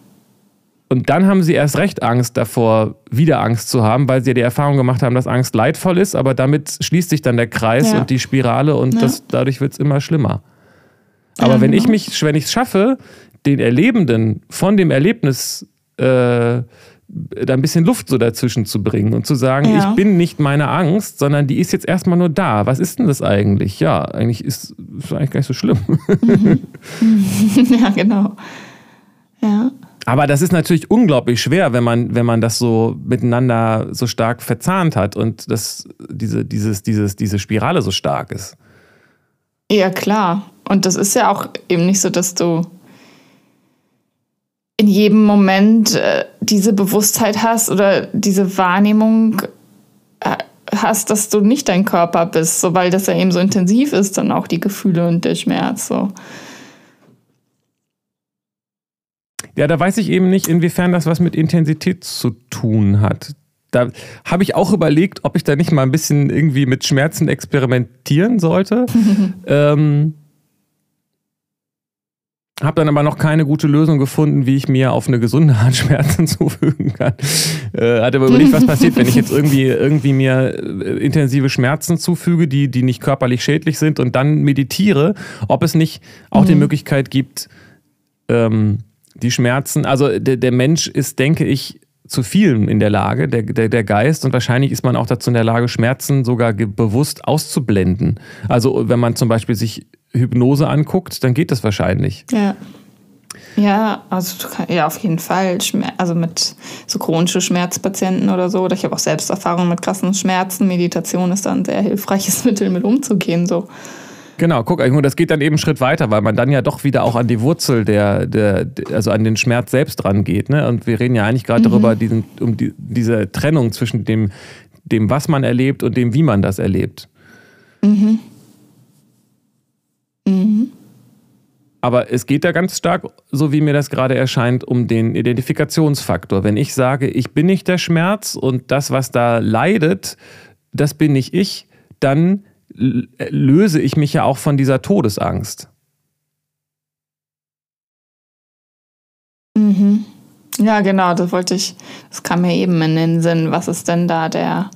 Und dann haben sie erst recht Angst davor, wieder Angst zu haben, weil sie ja die Erfahrung gemacht haben, dass Angst leidvoll ist, aber damit schließt sich dann der Kreis ja. und die Spirale und ja. das, dadurch wird es immer schlimmer. Aber ja, wenn genau. ich mich, wenn ich es schaffe, den Erlebenden von dem Erlebnis äh, da ein bisschen Luft so dazwischen zu bringen und zu sagen, ja. ich bin nicht meine Angst, sondern die ist jetzt erstmal nur da. Was ist denn das eigentlich? Ja, eigentlich ist es eigentlich gar nicht so schlimm. Mhm. ja, genau. Ja. Aber das ist natürlich unglaublich schwer, wenn man, wenn man das so miteinander so stark verzahnt hat und das, diese, dieses, dieses, diese Spirale so stark ist. Ja, klar. Und das ist ja auch eben nicht so, dass du in jedem Moment äh, diese Bewusstheit hast oder diese Wahrnehmung äh, hast, dass du nicht dein Körper bist, so, weil das ja eben so intensiv ist, dann auch die Gefühle und der Schmerz. So. Ja, da weiß ich eben nicht, inwiefern das was mit Intensität zu tun hat. Da habe ich auch überlegt, ob ich da nicht mal ein bisschen irgendwie mit Schmerzen experimentieren sollte. ähm, habe dann aber noch keine gute Lösung gefunden, wie ich mir auf eine gesunde Art Schmerzen zufügen kann. Äh, hatte aber überlegt, was passiert, wenn ich jetzt irgendwie, irgendwie mir äh, intensive Schmerzen zufüge, die, die nicht körperlich schädlich sind und dann meditiere, ob es nicht auch mhm. die Möglichkeit gibt, ähm, die Schmerzen, also der, der Mensch ist, denke ich, zu vielen in der Lage, der, der, der Geist, und wahrscheinlich ist man auch dazu in der Lage, Schmerzen sogar bewusst auszublenden. Also wenn man zum Beispiel sich Hypnose anguckt, dann geht das wahrscheinlich. Ja. Ja, also ja, auf jeden Fall. Also mit so chronischen Schmerzpatienten oder so. Oder ich habe auch selbst Erfahrungen mit krassen Schmerzen. Meditation ist da ein sehr hilfreiches Mittel, mit umzugehen. So. Genau, guck, das geht dann eben einen Schritt weiter, weil man dann ja doch wieder auch an die Wurzel der, der also an den Schmerz selbst rangeht. Ne? Und wir reden ja eigentlich gerade mhm. darüber, diesen, um die, diese Trennung zwischen dem, dem, was man erlebt und dem, wie man das erlebt. Mhm. Aber es geht da ganz stark, so wie mir das gerade erscheint, um den Identifikationsfaktor. Wenn ich sage, ich bin nicht der Schmerz und das, was da leidet, das bin nicht ich, dann löse ich mich ja auch von dieser Todesangst. Mhm. Ja, genau, das wollte ich, das kam mir eben in den Sinn. Was ist denn da der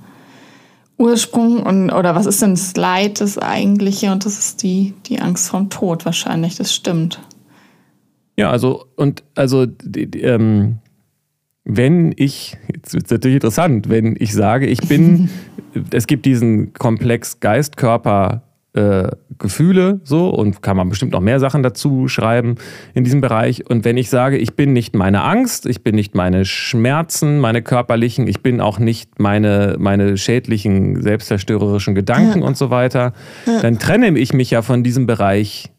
Ursprung und oder was ist denn das Leid, das eigentliche? Und das ist die, die Angst vom Tod wahrscheinlich, das stimmt. Ja, also, und also die, die, ähm, wenn ich, jetzt wird es natürlich interessant, wenn ich sage, ich bin, es gibt diesen Komplex Geist, Körper, äh, Gefühle so und kann man bestimmt noch mehr Sachen dazu schreiben in diesem Bereich. Und wenn ich sage, ich bin nicht meine Angst, ich bin nicht meine Schmerzen, meine körperlichen, ich bin auch nicht meine, meine schädlichen, selbstzerstörerischen Gedanken ja. und so weiter, ja. dann trenne ich mich ja von diesem Bereich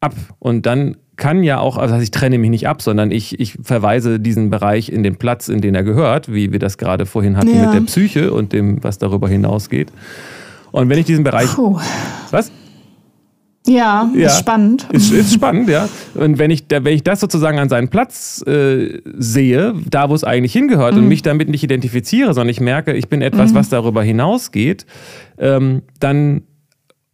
ab. Und dann kann ja auch, also ich trenne mich nicht ab, sondern ich, ich verweise diesen Bereich in den Platz, in den er gehört, wie wir das gerade vorhin hatten ja. mit der Psyche und dem, was darüber hinausgeht. Und wenn ich diesen Bereich. Puh. Was? Ja, ja, ist spannend. Ist, ist spannend, ja. Und wenn ich, wenn ich das sozusagen an seinen Platz äh, sehe, da wo es eigentlich hingehört mhm. und mich damit nicht identifiziere, sondern ich merke, ich bin etwas, mhm. was darüber hinausgeht, ähm, dann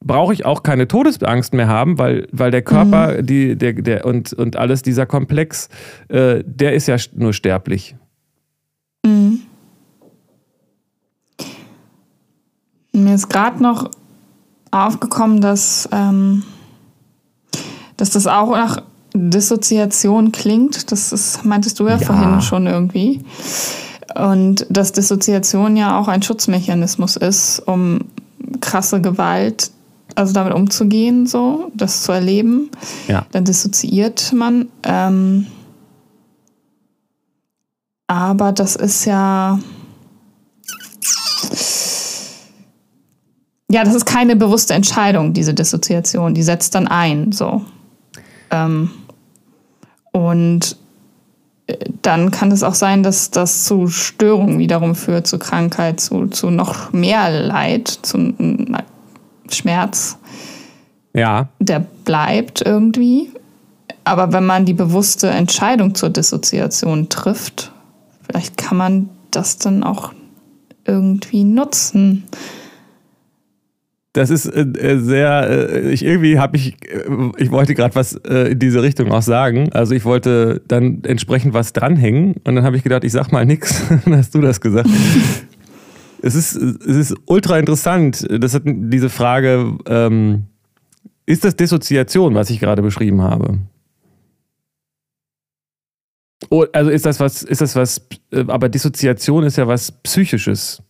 brauche ich auch keine Todesangst mehr haben, weil, weil der Körper mhm. die, der, der, und, und alles, dieser Komplex, äh, der ist ja nur sterblich. Mhm. Mir ist gerade noch aufgekommen, dass, ähm, dass das auch nach Dissoziation klingt. Das ist, meintest du ja, ja. vorhin schon irgendwie. Und dass Dissoziation ja auch ein Schutzmechanismus ist, um krasse Gewalt also damit umzugehen, so, das zu erleben. Ja. Dann dissoziiert man. Ähm, aber das ist ja. Ja, das ist keine bewusste Entscheidung, diese Dissoziation. Die setzt dann ein, so. Ähm, und äh, dann kann es auch sein, dass das zu Störungen wiederum führt, zu Krankheit, zu, zu noch mehr Leid, zu Schmerz. Ja. Der bleibt irgendwie. Aber wenn man die bewusste Entscheidung zur Dissoziation trifft, vielleicht kann man das dann auch irgendwie nutzen. Das ist äh, sehr, äh, ich irgendwie habe ich, äh, ich wollte gerade was äh, in diese Richtung auch sagen. Also ich wollte dann entsprechend was dranhängen und dann habe ich gedacht, ich sag mal nichts. Dann hast du das gesagt. es ist, es ist ultra interessant. Das hat diese Frage, ähm, ist das Dissoziation, was ich gerade beschrieben habe? Oh, also ist das was, ist das was, äh, aber Dissoziation ist ja was Psychisches,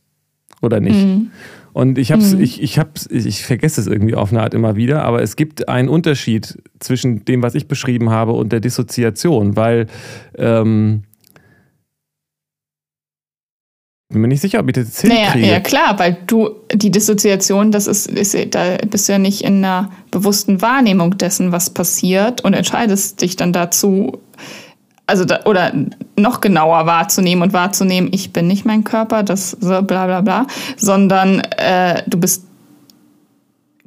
oder nicht? Mhm. Und ich hab's, mhm. ich, ich hab's, ich vergesse es irgendwie auf eine Art immer wieder, aber es gibt einen Unterschied zwischen dem, was ich beschrieben habe, und der Dissoziation, weil ähm, bin mir nicht sicher, ob ich das jetzt naja, Ja, klar, weil du, die Dissoziation, das ist, ist, da bist du ja nicht in einer bewussten Wahrnehmung dessen, was passiert und entscheidest dich dann dazu, also da, oder noch genauer wahrzunehmen und wahrzunehmen, ich bin nicht mein Körper, das so bla bla bla, sondern äh, du bist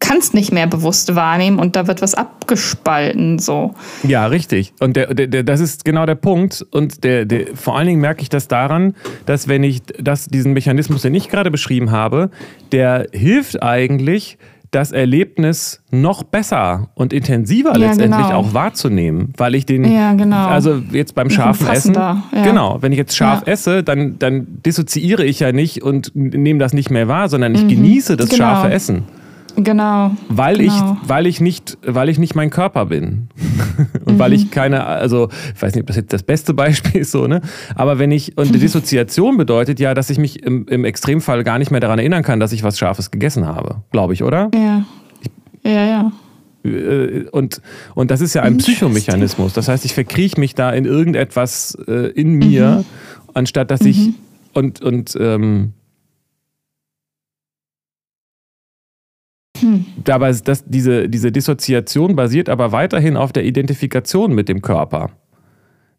kannst nicht mehr bewusst wahrnehmen und da wird was abgespalten so. Ja, richtig. Und der, der, der, das ist genau der Punkt. Und der, der, vor allen Dingen merke ich das daran, dass wenn ich das, diesen Mechanismus, den ich gerade beschrieben habe, der hilft eigentlich, das Erlebnis noch besser und intensiver ja, letztendlich genau. auch wahrzunehmen, weil ich den, ja, genau. also jetzt beim scharfen Essen, ja. genau, wenn ich jetzt scharf esse, dann, dann dissoziiere ich ja nicht und nehme das nicht mehr wahr, sondern ich mhm. genieße das genau. scharfe Essen. Genau. Weil genau. ich, weil ich nicht, weil ich nicht mein Körper bin. und mhm. weil ich keine, also, ich weiß nicht, ob das jetzt das beste Beispiel ist, so, ne? Aber wenn ich, und die Dissoziation bedeutet ja, dass ich mich im, im Extremfall gar nicht mehr daran erinnern kann, dass ich was Scharfes gegessen habe. Glaube ich, oder? Ja. ja, ja. Äh, und, und das ist ja ein Psychomechanismus. Das heißt, ich verkrieche mich da in irgendetwas äh, in mir, mhm. anstatt dass ich mhm. und, und ähm, Hm. Dabei ist das, diese, diese Dissoziation basiert aber weiterhin auf der Identifikation mit dem Körper.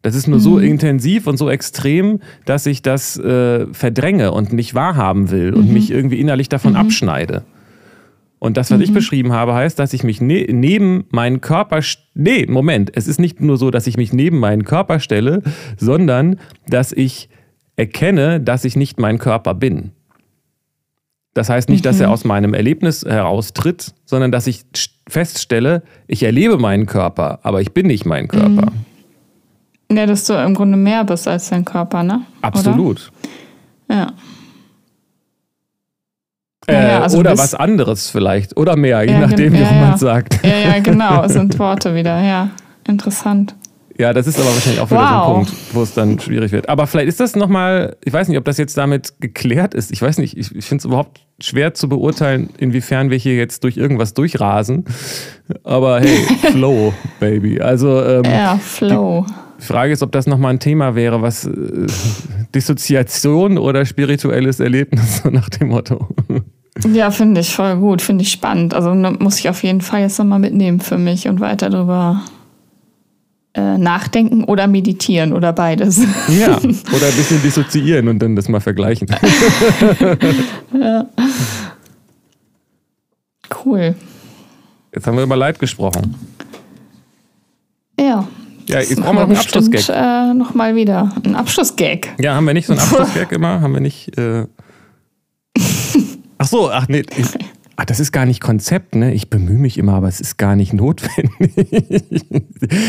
Das ist nur mhm. so intensiv und so extrem, dass ich das äh, verdränge und nicht wahrhaben will mhm. und mich irgendwie innerlich davon mhm. abschneide. Und das, was ich mhm. beschrieben habe, heißt, dass ich mich ne neben meinen Körper. Nee, Moment. Es ist nicht nur so, dass ich mich neben meinen Körper stelle, sondern dass ich erkenne, dass ich nicht mein Körper bin. Das heißt nicht, mhm. dass er mhm. aus meinem Erlebnis heraustritt, sondern dass ich feststelle, ich erlebe meinen Körper, aber ich bin nicht mein Körper. Mhm. Ja, dass du im Grunde mehr bist als dein Körper, ne? Absolut. Oder? Ja. Äh, ja, also oder was anderes vielleicht. Oder mehr, je ja, nachdem, wie man sagt. Ja, ja, genau. Es sind Worte wieder. Ja, interessant. Ja, das ist aber wahrscheinlich auch wieder wow. so ein Punkt, wo es dann schwierig wird. Aber vielleicht ist das nochmal, ich weiß nicht, ob das jetzt damit geklärt ist. Ich weiß nicht, ich, ich finde es überhaupt schwer zu beurteilen, inwiefern wir hier jetzt durch irgendwas durchrasen. Aber hey, Flow, Baby. Also, ähm, ja, Flow. Die Frage ist, ob das nochmal ein Thema wäre, was äh, Dissoziation oder spirituelles Erlebnis, so nach dem Motto. Ja, finde ich voll gut, finde ich spannend. Also ne, muss ich auf jeden Fall jetzt nochmal mitnehmen für mich und weiter drüber nachdenken oder meditieren oder beides. Ja, oder ein bisschen dissoziieren und dann das mal vergleichen. ja. Cool. Jetzt haben wir über Leid gesprochen. Ja. Ja, jetzt brauchen wir noch einen Abschlussgag. Äh, Nochmal wieder. Ein Abschlussgag. Ja, haben wir nicht so einen Abschlussgag immer? Haben wir nicht. Äh... Ach so, ach nee. Ich, Ach, das ist gar nicht Konzept, ne? Ich bemühe mich immer, aber es ist gar nicht notwendig.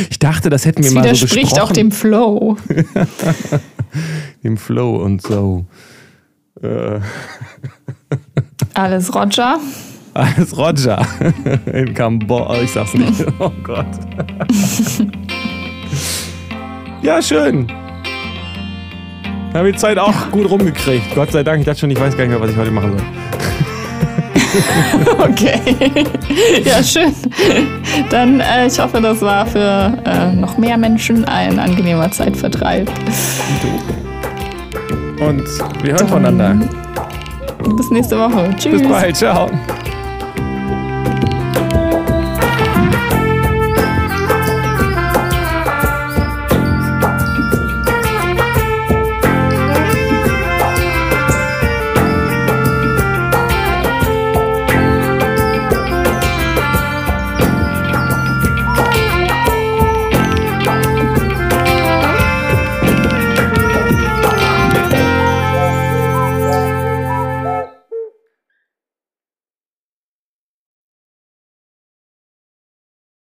ich dachte, das hätten wir das mal so besprochen. widerspricht auch dem Flow. dem Flow und so. Äh. Alles Roger. Alles Roger. In Kambodscha. Ich sag's nicht. Oh Gott. ja, schön. Haben die Zeit auch gut rumgekriegt. Gott sei Dank. Ich dachte schon, ich weiß gar nicht mehr, was ich heute machen soll. okay. ja, schön. Dann, äh, ich hoffe, das war für äh, noch mehr Menschen ein angenehmer Zeitvertreib. Und wir hören Dann voneinander. Bis nächste Woche. Tschüss. Bis bald. Ciao.